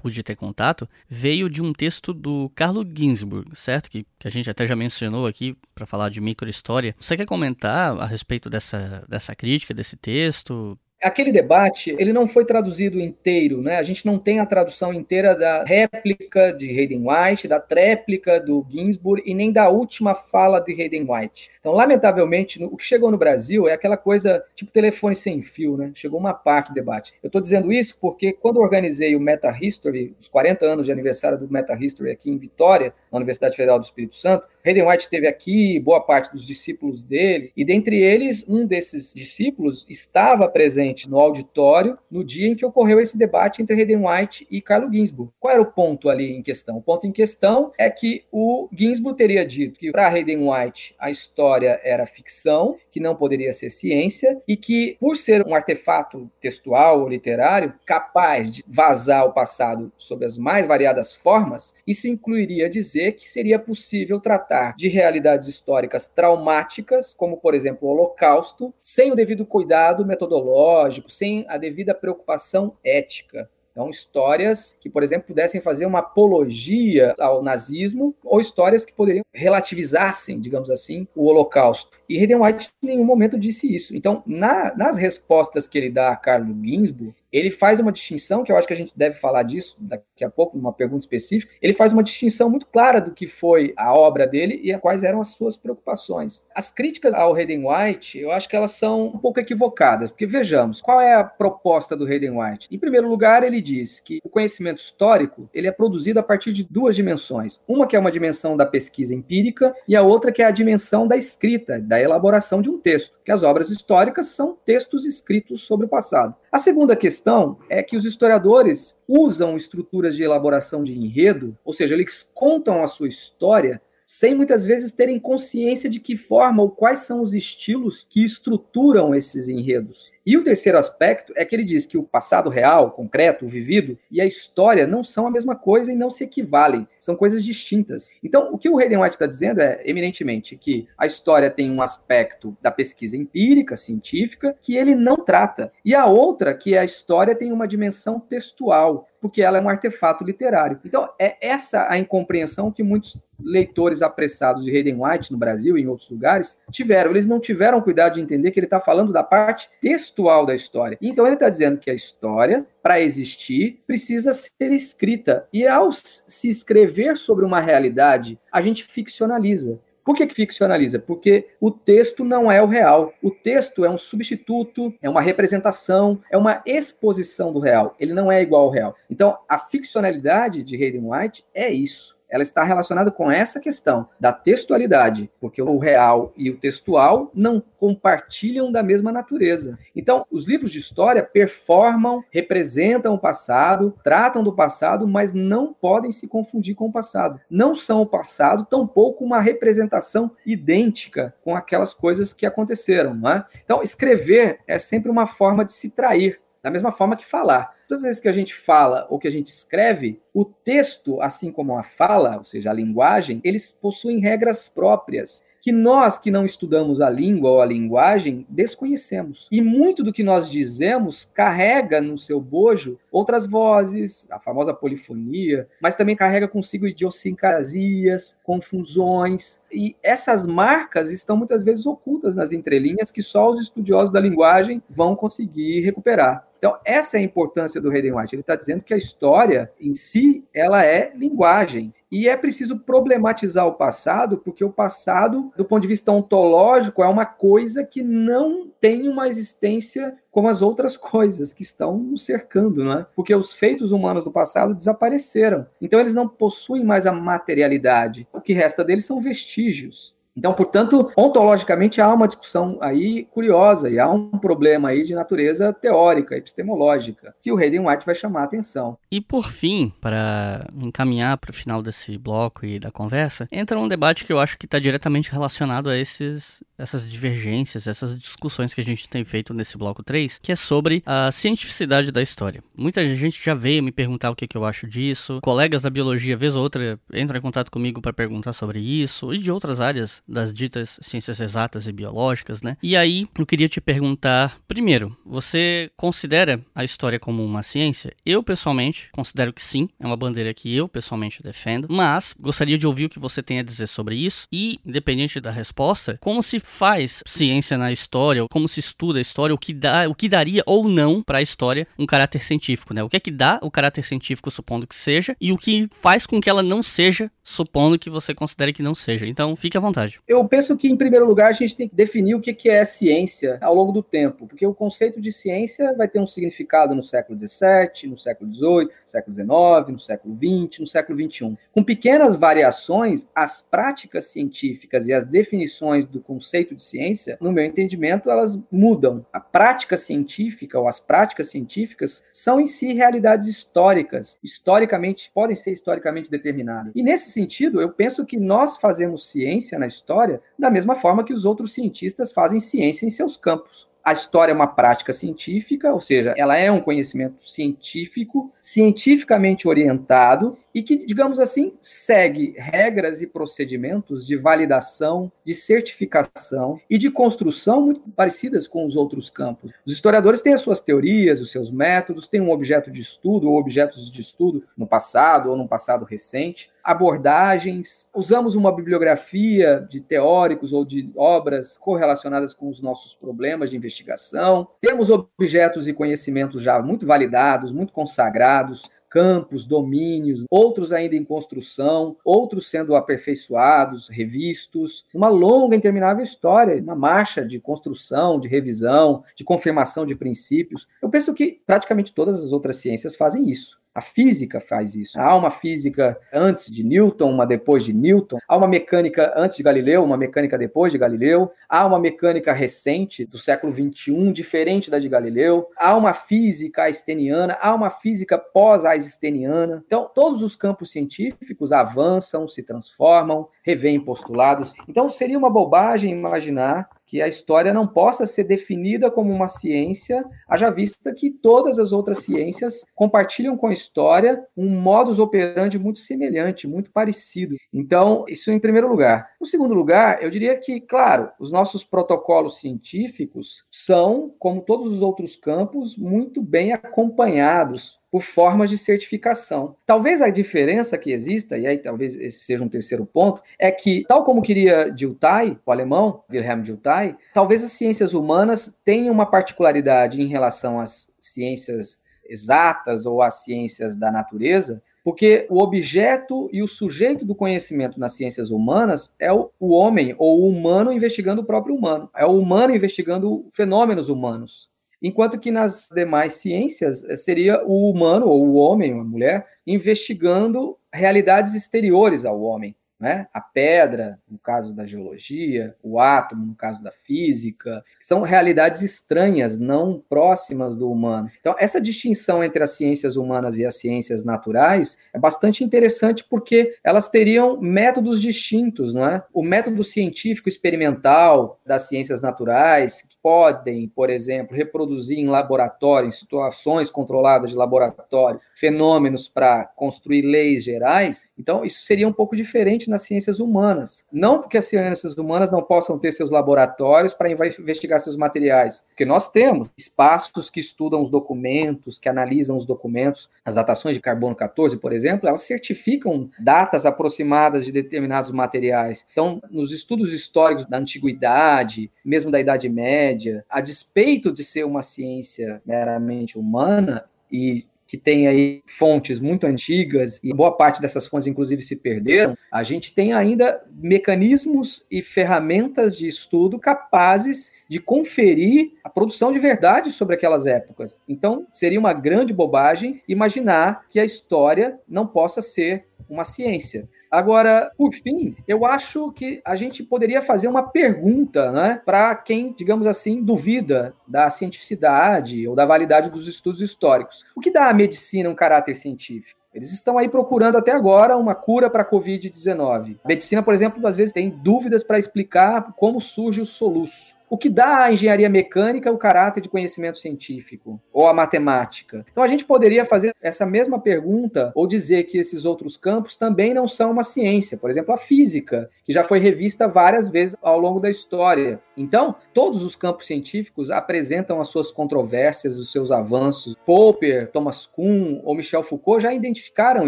pude ter contato, veio de um texto do Carlo Ginzburg, certo? Que, que a gente até já mencionou aqui para falar de microhistória. Você quer comentar a respeito dessa, dessa crítica, desse texto? Aquele debate ele não foi traduzido inteiro, né? A gente não tem a tradução inteira da réplica de Hayden White, da tréplica do Ginsburg e nem da última fala de Hayden White. Então, lamentavelmente, o que chegou no Brasil é aquela coisa tipo telefone sem fio, né? Chegou uma parte do debate. Eu estou dizendo isso porque quando organizei o Meta History, os 40 anos de aniversário do Meta History aqui em Vitória, na Universidade Federal do Espírito Santo, Hayden White esteve aqui, boa parte dos discípulos dele, e dentre eles, um desses discípulos estava presente no auditório no dia em que ocorreu esse debate entre Hayden White e Carlo Ginsburg. Qual era o ponto ali em questão? O ponto em questão é que o Ginsburg teria dito que para Hayden White a história era ficção, que não poderia ser ciência, e que, por ser um artefato textual ou literário capaz de vazar o passado sob as mais variadas formas, isso incluiria dizer que seria possível tratar tratar de realidades históricas traumáticas, como, por exemplo, o Holocausto, sem o devido cuidado metodológico, sem a devida preocupação ética. Então, histórias que, por exemplo, pudessem fazer uma apologia ao nazismo ou histórias que poderiam relativizassem, digamos assim, o Holocausto. E Hayden White em nenhum momento disse isso. Então, na, nas respostas que ele dá a Carlo Ginsburg, ele faz uma distinção, que eu acho que a gente deve falar disso daqui a pouco, numa pergunta específica. Ele faz uma distinção muito clara do que foi a obra dele e quais eram as suas preocupações. As críticas ao Hayden White, eu acho que elas são um pouco equivocadas, porque vejamos, qual é a proposta do Hayden White? Em primeiro lugar, ele diz que o conhecimento histórico ele é produzido a partir de duas dimensões. Uma que é uma dimensão da pesquisa empírica e a outra que é a dimensão da escrita, da elaboração de um texto, que as obras históricas são textos escritos sobre o passado. A segunda questão é que os historiadores usam estruturas de elaboração de enredo, ou seja, eles contam a sua história sem muitas vezes terem consciência de que forma ou quais são os estilos que estruturam esses enredos. E o terceiro aspecto é que ele diz que o passado real, concreto, vivido, e a história não são a mesma coisa e não se equivalem, são coisas distintas. Então, o que o Hayden White está dizendo é, eminentemente, que a história tem um aspecto da pesquisa empírica, científica, que ele não trata, e a outra, que a história tem uma dimensão textual, porque ela é um artefato literário. Então, é essa a incompreensão que muitos leitores apressados de Hayden White no Brasil e em outros lugares tiveram. Eles não tiveram cuidado de entender que ele está falando da parte textual da história. Então ele está dizendo que a história, para existir, precisa ser escrita. E ao se escrever sobre uma realidade, a gente ficcionaliza. Por que, que ficcionaliza? Porque o texto não é o real. O texto é um substituto, é uma representação, é uma exposição do real. Ele não é igual ao real. Então, a ficcionalidade de Hayden White é isso ela está relacionada com essa questão da textualidade, porque o real e o textual não compartilham da mesma natureza. Então, os livros de história performam, representam o passado, tratam do passado, mas não podem se confundir com o passado. Não são o passado, tampouco uma representação idêntica com aquelas coisas que aconteceram. Não é? Então, escrever é sempre uma forma de se trair da mesma forma que falar. Todas as vezes que a gente fala ou que a gente escreve, o texto, assim como a fala, ou seja, a linguagem, eles possuem regras próprias que nós que não estudamos a língua ou a linguagem desconhecemos. E muito do que nós dizemos carrega no seu bojo outras vozes, a famosa polifonia, mas também carrega consigo idiosincrasias, confusões. E essas marcas estão muitas vezes ocultas nas entrelinhas que só os estudiosos da linguagem vão conseguir recuperar. Então, essa é a importância do Hayden White. Ele está dizendo que a história em si, ela é linguagem. E é preciso problematizar o passado, porque o passado, do ponto de vista ontológico, é uma coisa que não tem uma existência como as outras coisas que estão nos cercando, não é? Porque os feitos humanos do passado desapareceram. Então eles não possuem mais a materialidade. O que resta deles são vestígios. Então, portanto, ontologicamente há uma discussão aí curiosa e há um problema aí de natureza teórica, epistemológica, que o Hayden White vai chamar a atenção. E por fim, para encaminhar para o final desse bloco e da conversa, entra um debate que eu acho que está diretamente relacionado a esses, essas divergências, essas discussões que a gente tem feito nesse bloco 3, que é sobre a cientificidade da história. Muita gente já veio me perguntar o que, que eu acho disso, colegas da biologia, vez ou outra, entram em contato comigo para perguntar sobre isso, e de outras áreas das ditas ciências exatas e biológicas, né? E aí eu queria te perguntar, primeiro, você considera a história como uma ciência? Eu pessoalmente considero que sim, é uma bandeira que eu pessoalmente defendo, mas gostaria de ouvir o que você tem a dizer sobre isso e, independente da resposta, como se faz ciência na história, como se estuda a história, o que dá, o que daria ou não para a história um caráter científico, né? O que é que dá o caráter científico, supondo que seja, e o que faz com que ela não seja, supondo que você considere que não seja. Então, fique à vontade. Eu penso que, em primeiro lugar, a gente tem que definir o que é ciência ao longo do tempo, porque o conceito de ciência vai ter um significado no século XVII, no século XVIII, no século XIX, no século XX, no século XXI. Com pequenas variações, as práticas científicas e as definições do conceito de ciência, no meu entendimento, elas mudam. A prática científica ou as práticas científicas são em si realidades históricas, historicamente, podem ser historicamente determinadas. E nesse sentido, eu penso que nós fazemos ciência na história história da mesma forma que os outros cientistas fazem ciência em seus campos. A história é uma prática científica, ou seja, ela é um conhecimento científico, cientificamente orientado e que, digamos assim, segue regras e procedimentos de validação, de certificação e de construção muito parecidas com os outros campos. Os historiadores têm as suas teorias, os seus métodos, têm um objeto de estudo ou objetos de estudo no passado ou no passado recente, abordagens, usamos uma bibliografia de teóricos ou de obras correlacionadas com os nossos problemas de investigação, temos objetos e conhecimentos já muito validados, muito consagrados, campos, domínios, outros ainda em construção, outros sendo aperfeiçoados, revistos, uma longa e interminável história, uma marcha de construção, de revisão, de confirmação de princípios. Eu penso que praticamente todas as outras ciências fazem isso. A física faz isso. Há uma física antes de Newton, uma depois de Newton. Há uma mecânica antes de Galileu, uma mecânica depois de Galileu. Há uma mecânica recente do século XXI, diferente da de Galileu. Há uma física einsteiniana, há uma física pós-einsteiniana. Então, todos os campos científicos avançam, se transformam, revêem postulados. Então, seria uma bobagem imaginar que a história não possa ser definida como uma ciência, haja vista que todas as outras ciências compartilham com a história um modus operandi muito semelhante, muito parecido. Então, isso em primeiro lugar. No segundo lugar, eu diria que, claro, os nossos protocolos científicos são, como todos os outros campos, muito bem acompanhados por formas de certificação. Talvez a diferença que exista, e aí talvez esse seja um terceiro ponto, é que, tal como queria Dilthey, o alemão, Wilhelm Dilthey, talvez as ciências humanas tenham uma particularidade em relação às ciências exatas ou às ciências da natureza, porque o objeto e o sujeito do conhecimento nas ciências humanas é o, homem ou o humano investigando o próprio humano, é o humano investigando fenômenos humanos. Enquanto que nas demais ciências eh, seria o humano ou o homem, a mulher, investigando realidades exteriores ao homem né? A pedra, no caso da geologia, o átomo, no caso da física, são realidades estranhas, não próximas do humano. Então, essa distinção entre as ciências humanas e as ciências naturais é bastante interessante porque elas teriam métodos distintos, não é? O método científico experimental das ciências naturais, que podem, por exemplo, reproduzir em laboratório, em situações controladas de laboratório, fenômenos para construir leis gerais, então isso seria um pouco diferente nas ciências humanas. Não porque as ciências humanas não possam ter seus laboratórios para investigar seus materiais, porque nós temos espaços que estudam os documentos, que analisam os documentos. As datações de carbono 14, por exemplo, elas certificam datas aproximadas de determinados materiais. Então, nos estudos históricos da antiguidade, mesmo da Idade Média, a despeito de ser uma ciência meramente humana, e que tem aí fontes muito antigas e boa parte dessas fontes, inclusive, se perderam, a gente tem ainda mecanismos e ferramentas de estudo capazes de conferir a produção de verdade sobre aquelas épocas. Então, seria uma grande bobagem imaginar que a história não possa ser uma ciência. Agora, por fim, eu acho que a gente poderia fazer uma pergunta, né, para quem, digamos assim, duvida da cientificidade ou da validade dos estudos históricos. O que dá à medicina um caráter científico? Eles estão aí procurando até agora uma cura para a Covid-19. A medicina, por exemplo, às vezes tem dúvidas para explicar como surge o soluço o que dá à engenharia mecânica o caráter de conhecimento científico ou a matemática. Então a gente poderia fazer essa mesma pergunta ou dizer que esses outros campos também não são uma ciência, por exemplo, a física, que já foi revista várias vezes ao longo da história. Então, todos os campos científicos apresentam as suas controvérsias, os seus avanços. Popper, Thomas Kuhn ou Michel Foucault já identificaram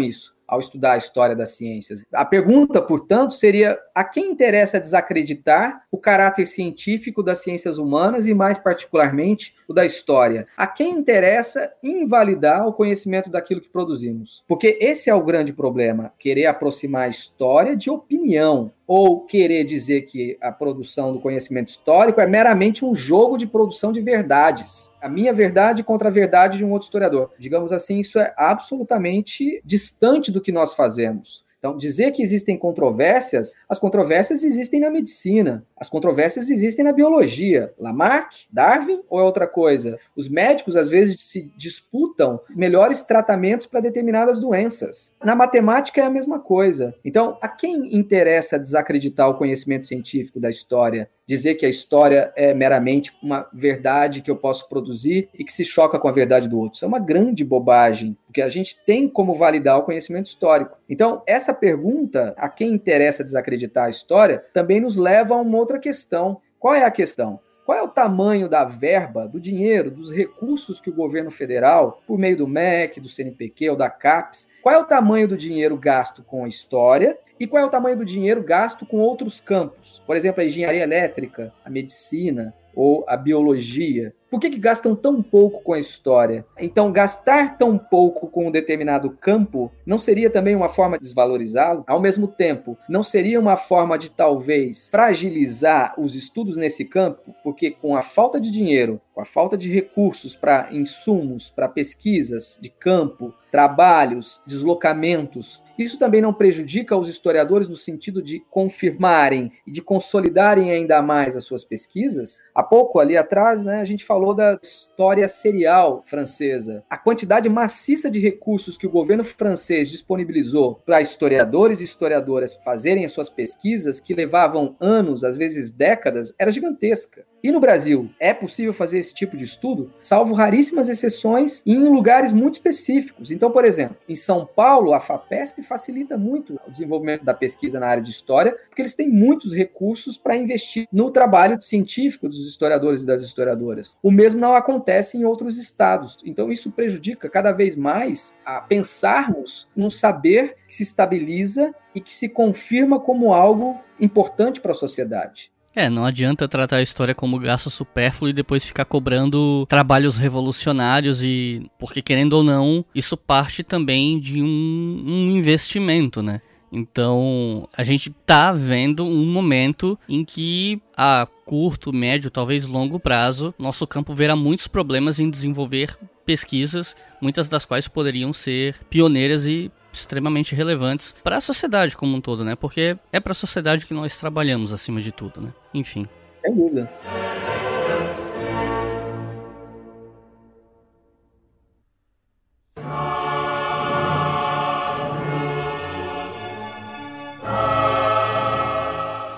isso ao estudar a história das ciências. A pergunta, portanto, seria a quem interessa desacreditar o caráter científico das ciências humanas e, mais particularmente, o da história? A quem interessa invalidar o conhecimento daquilo que produzimos? Porque esse é o grande problema, querer aproximar a história de opinião ou querer dizer que a produção do conhecimento histórico é meramente um jogo de produção de verdades. A minha verdade contra a verdade de um outro historiador. Digamos assim, isso é absolutamente distante do que nós fazemos. Então, dizer que existem controvérsias, as controvérsias existem na medicina, as controvérsias existem na biologia. Lamarck, Darwin ou é outra coisa? Os médicos, às vezes, se disputam melhores tratamentos para determinadas doenças. Na matemática é a mesma coisa. Então, a quem interessa desacreditar o conhecimento científico da história? Dizer que a história é meramente uma verdade que eu posso produzir e que se choca com a verdade do outro. Isso é uma grande bobagem, porque a gente tem como validar o conhecimento histórico. Então, essa pergunta, a quem interessa desacreditar a história, também nos leva a uma outra questão. Qual é a questão? Qual é o tamanho da verba, do dinheiro, dos recursos que o governo federal, por meio do MEC, do CNPq ou da CAPES, qual é o tamanho do dinheiro gasto com a história e qual é o tamanho do dinheiro gasto com outros campos? Por exemplo, a engenharia elétrica, a medicina ou a biologia. Por que, que gastam tão pouco com a história? Então, gastar tão pouco com um determinado campo não seria também uma forma de desvalorizá-lo? Ao mesmo tempo, não seria uma forma de talvez fragilizar os estudos nesse campo? Porque com a falta de dinheiro, com a falta de recursos para insumos, para pesquisas de campo, trabalhos, deslocamentos, isso também não prejudica os historiadores no sentido de confirmarem e de consolidarem ainda mais as suas pesquisas? Há pouco ali atrás, né, a gente falou da história serial francesa. A quantidade maciça de recursos que o governo francês disponibilizou para historiadores e historiadoras fazerem as suas pesquisas, que levavam anos, às vezes décadas, era gigantesca. E no Brasil, é possível fazer esse tipo de estudo, salvo raríssimas exceções em lugares muito específicos. Então, por exemplo, em São Paulo, a FAPESP facilita muito o desenvolvimento da pesquisa na área de história, porque eles têm muitos recursos para investir no trabalho científico dos historiadores e das historiadoras. O mesmo não acontece em outros estados. Então, isso prejudica cada vez mais a pensarmos num saber que se estabiliza e que se confirma como algo importante para a sociedade. É, não adianta tratar a história como gasto supérfluo e depois ficar cobrando trabalhos revolucionários e. Porque, querendo ou não, isso parte também de um, um investimento, né? Então, a gente tá vendo um momento em que a curto, médio, talvez longo prazo, nosso campo verá muitos problemas em desenvolver pesquisas, muitas das quais poderiam ser pioneiras e extremamente relevantes para a sociedade como um todo, né? Porque é para a sociedade que nós trabalhamos acima de tudo, né? Enfim. Sem dúvida.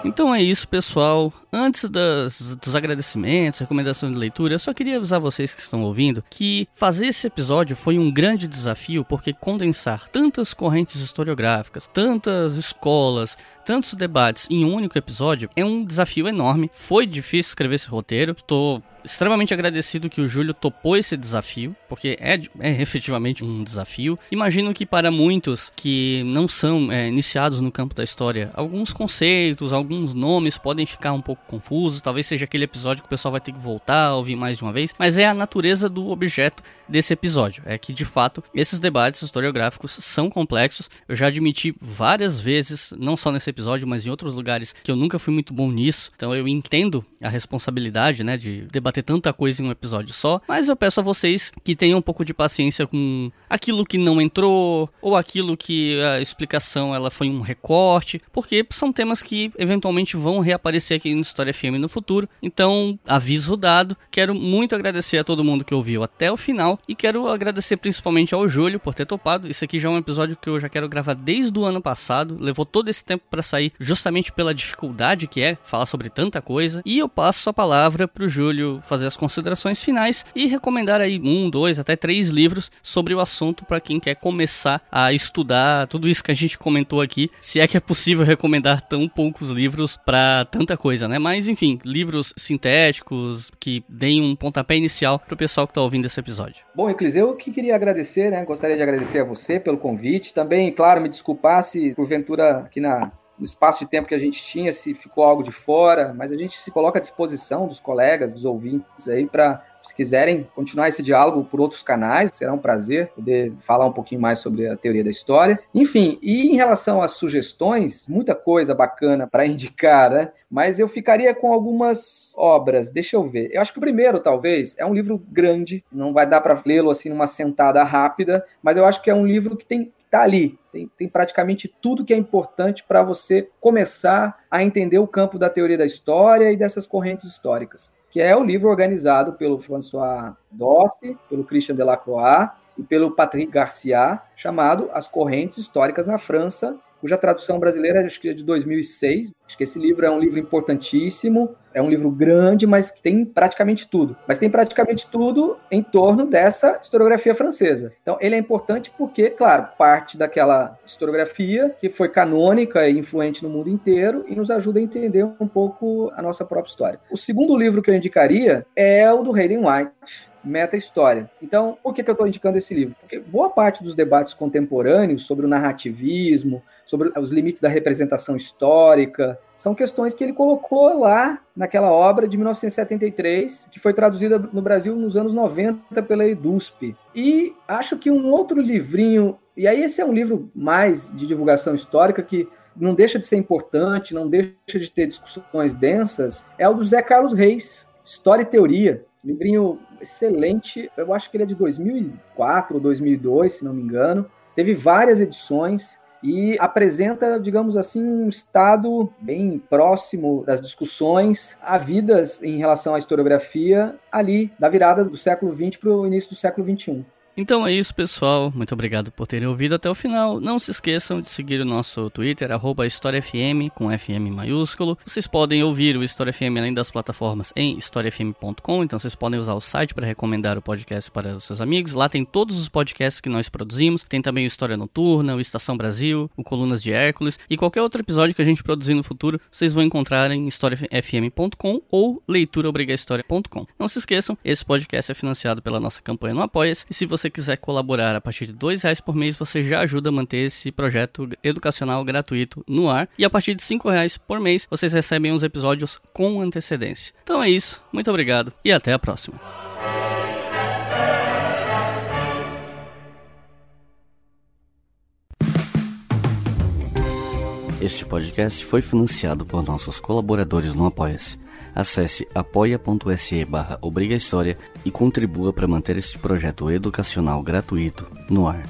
Então é isso, pessoal. Antes das, dos agradecimentos, recomendação de leitura, eu só queria avisar vocês que estão ouvindo que fazer esse episódio foi um grande desafio, porque condensar tantas correntes historiográficas, tantas escolas, tantos debates em um único episódio é um desafio enorme. Foi difícil escrever esse roteiro. Estou extremamente agradecido que o Júlio topou esse desafio, porque é, é efetivamente um desafio. Imagino que para muitos que não são é, iniciados no campo da história, alguns conceitos, alguns nomes podem ficar um pouco confusos. Talvez seja aquele episódio que o pessoal vai ter que voltar a ouvir mais de uma vez, mas é a natureza do objeto desse episódio. É que de fato esses debates historiográficos são complexos. Eu já admiti várias vezes, não só nesse episódio, mas em outros lugares, que eu nunca fui muito bom nisso. Então eu entendo a responsabilidade, né, de debater ter tanta coisa em um episódio só, mas eu peço a vocês que tenham um pouco de paciência com aquilo que não entrou ou aquilo que a explicação ela foi um recorte, porque são temas que eventualmente vão reaparecer aqui no História FM no futuro. Então, aviso dado. Quero muito agradecer a todo mundo que ouviu até o final e quero agradecer principalmente ao Júlio por ter topado. Isso aqui já é um episódio que eu já quero gravar desde o ano passado. Levou todo esse tempo para sair justamente pela dificuldade que é falar sobre tanta coisa. E eu passo a palavra pro Júlio fazer as considerações finais e recomendar aí um, dois, até três livros sobre o assunto para quem quer começar a estudar tudo isso que a gente comentou aqui. Se é que é possível recomendar tão poucos livros para tanta coisa, né? Mas enfim, livros sintéticos que deem um pontapé inicial para o pessoal que está ouvindo esse episódio. Bom, Eclis, eu que queria agradecer, né? Gostaria de agradecer a você pelo convite. Também, claro, me desculpar se porventura aqui na no espaço de tempo que a gente tinha, se ficou algo de fora, mas a gente se coloca à disposição dos colegas, dos ouvintes aí para se quiserem continuar esse diálogo por outros canais, será um prazer poder falar um pouquinho mais sobre a teoria da história. Enfim, e em relação às sugestões, muita coisa bacana para indicar, né? Mas eu ficaria com algumas obras. Deixa eu ver. Eu acho que o primeiro, talvez, é um livro grande, não vai dar para lê-lo assim numa sentada rápida, mas eu acho que é um livro que tem está ali. Tem, tem, praticamente tudo que é importante para você começar a entender o campo da teoria da história e dessas correntes históricas, que é o livro organizado pelo François Dossi, pelo Christian Delacroix e pelo Patrick Garcia, chamado As Correntes Históricas na França, cuja tradução brasileira acho que é de 2006. Acho que esse livro é um livro importantíssimo, é um livro grande, mas que tem praticamente tudo. Mas tem praticamente tudo em torno dessa historiografia francesa. Então, ele é importante porque, claro, parte daquela historiografia que foi canônica e influente no mundo inteiro e nos ajuda a entender um pouco a nossa própria história. O segundo livro que eu indicaria é o do Hayden White, meta-história. Então, por que, que eu estou indicando esse livro? Porque boa parte dos debates contemporâneos sobre o narrativismo, sobre os limites da representação histórica, são questões que ele colocou lá naquela obra de 1973, que foi traduzida no Brasil nos anos 90 pela EDUSP. E acho que um outro livrinho, e aí esse é um livro mais de divulgação histórica que não deixa de ser importante, não deixa de ter discussões densas, é o do Zé Carlos Reis, História e Teoria. Livrinho excelente, eu acho que ele é de 2004 ou 2002, se não me engano. Teve várias edições e apresenta, digamos assim, um estado bem próximo das discussões havidas em relação à historiografia ali da virada do século XX para o início do século XXI. Então é isso, pessoal. Muito obrigado por terem ouvido até o final. Não se esqueçam de seguir o nosso Twitter, HistóriaFM, com FM maiúsculo. Vocês podem ouvir o História FM além das plataformas em historiafm.com, então vocês podem usar o site para recomendar o podcast para os seus amigos. Lá tem todos os podcasts que nós produzimos. Tem também o História Noturna, o Estação Brasil, o Colunas de Hércules e qualquer outro episódio que a gente produzir no futuro, vocês vão encontrar em historiafm.com ou leituraobrigahistoria.com. Não se esqueçam, esse podcast é financiado pela nossa campanha no Apoia-se e se você quiser colaborar a partir de R$ reais por mês, você já ajuda a manter esse projeto educacional gratuito no ar e a partir de R$ reais por mês, vocês recebem os episódios com antecedência. Então é isso, muito obrigado e até a próxima. Este podcast foi financiado por nossos colaboradores no Apoia-se. Acesse apoia.se barra e contribua para manter este projeto educacional gratuito no ar.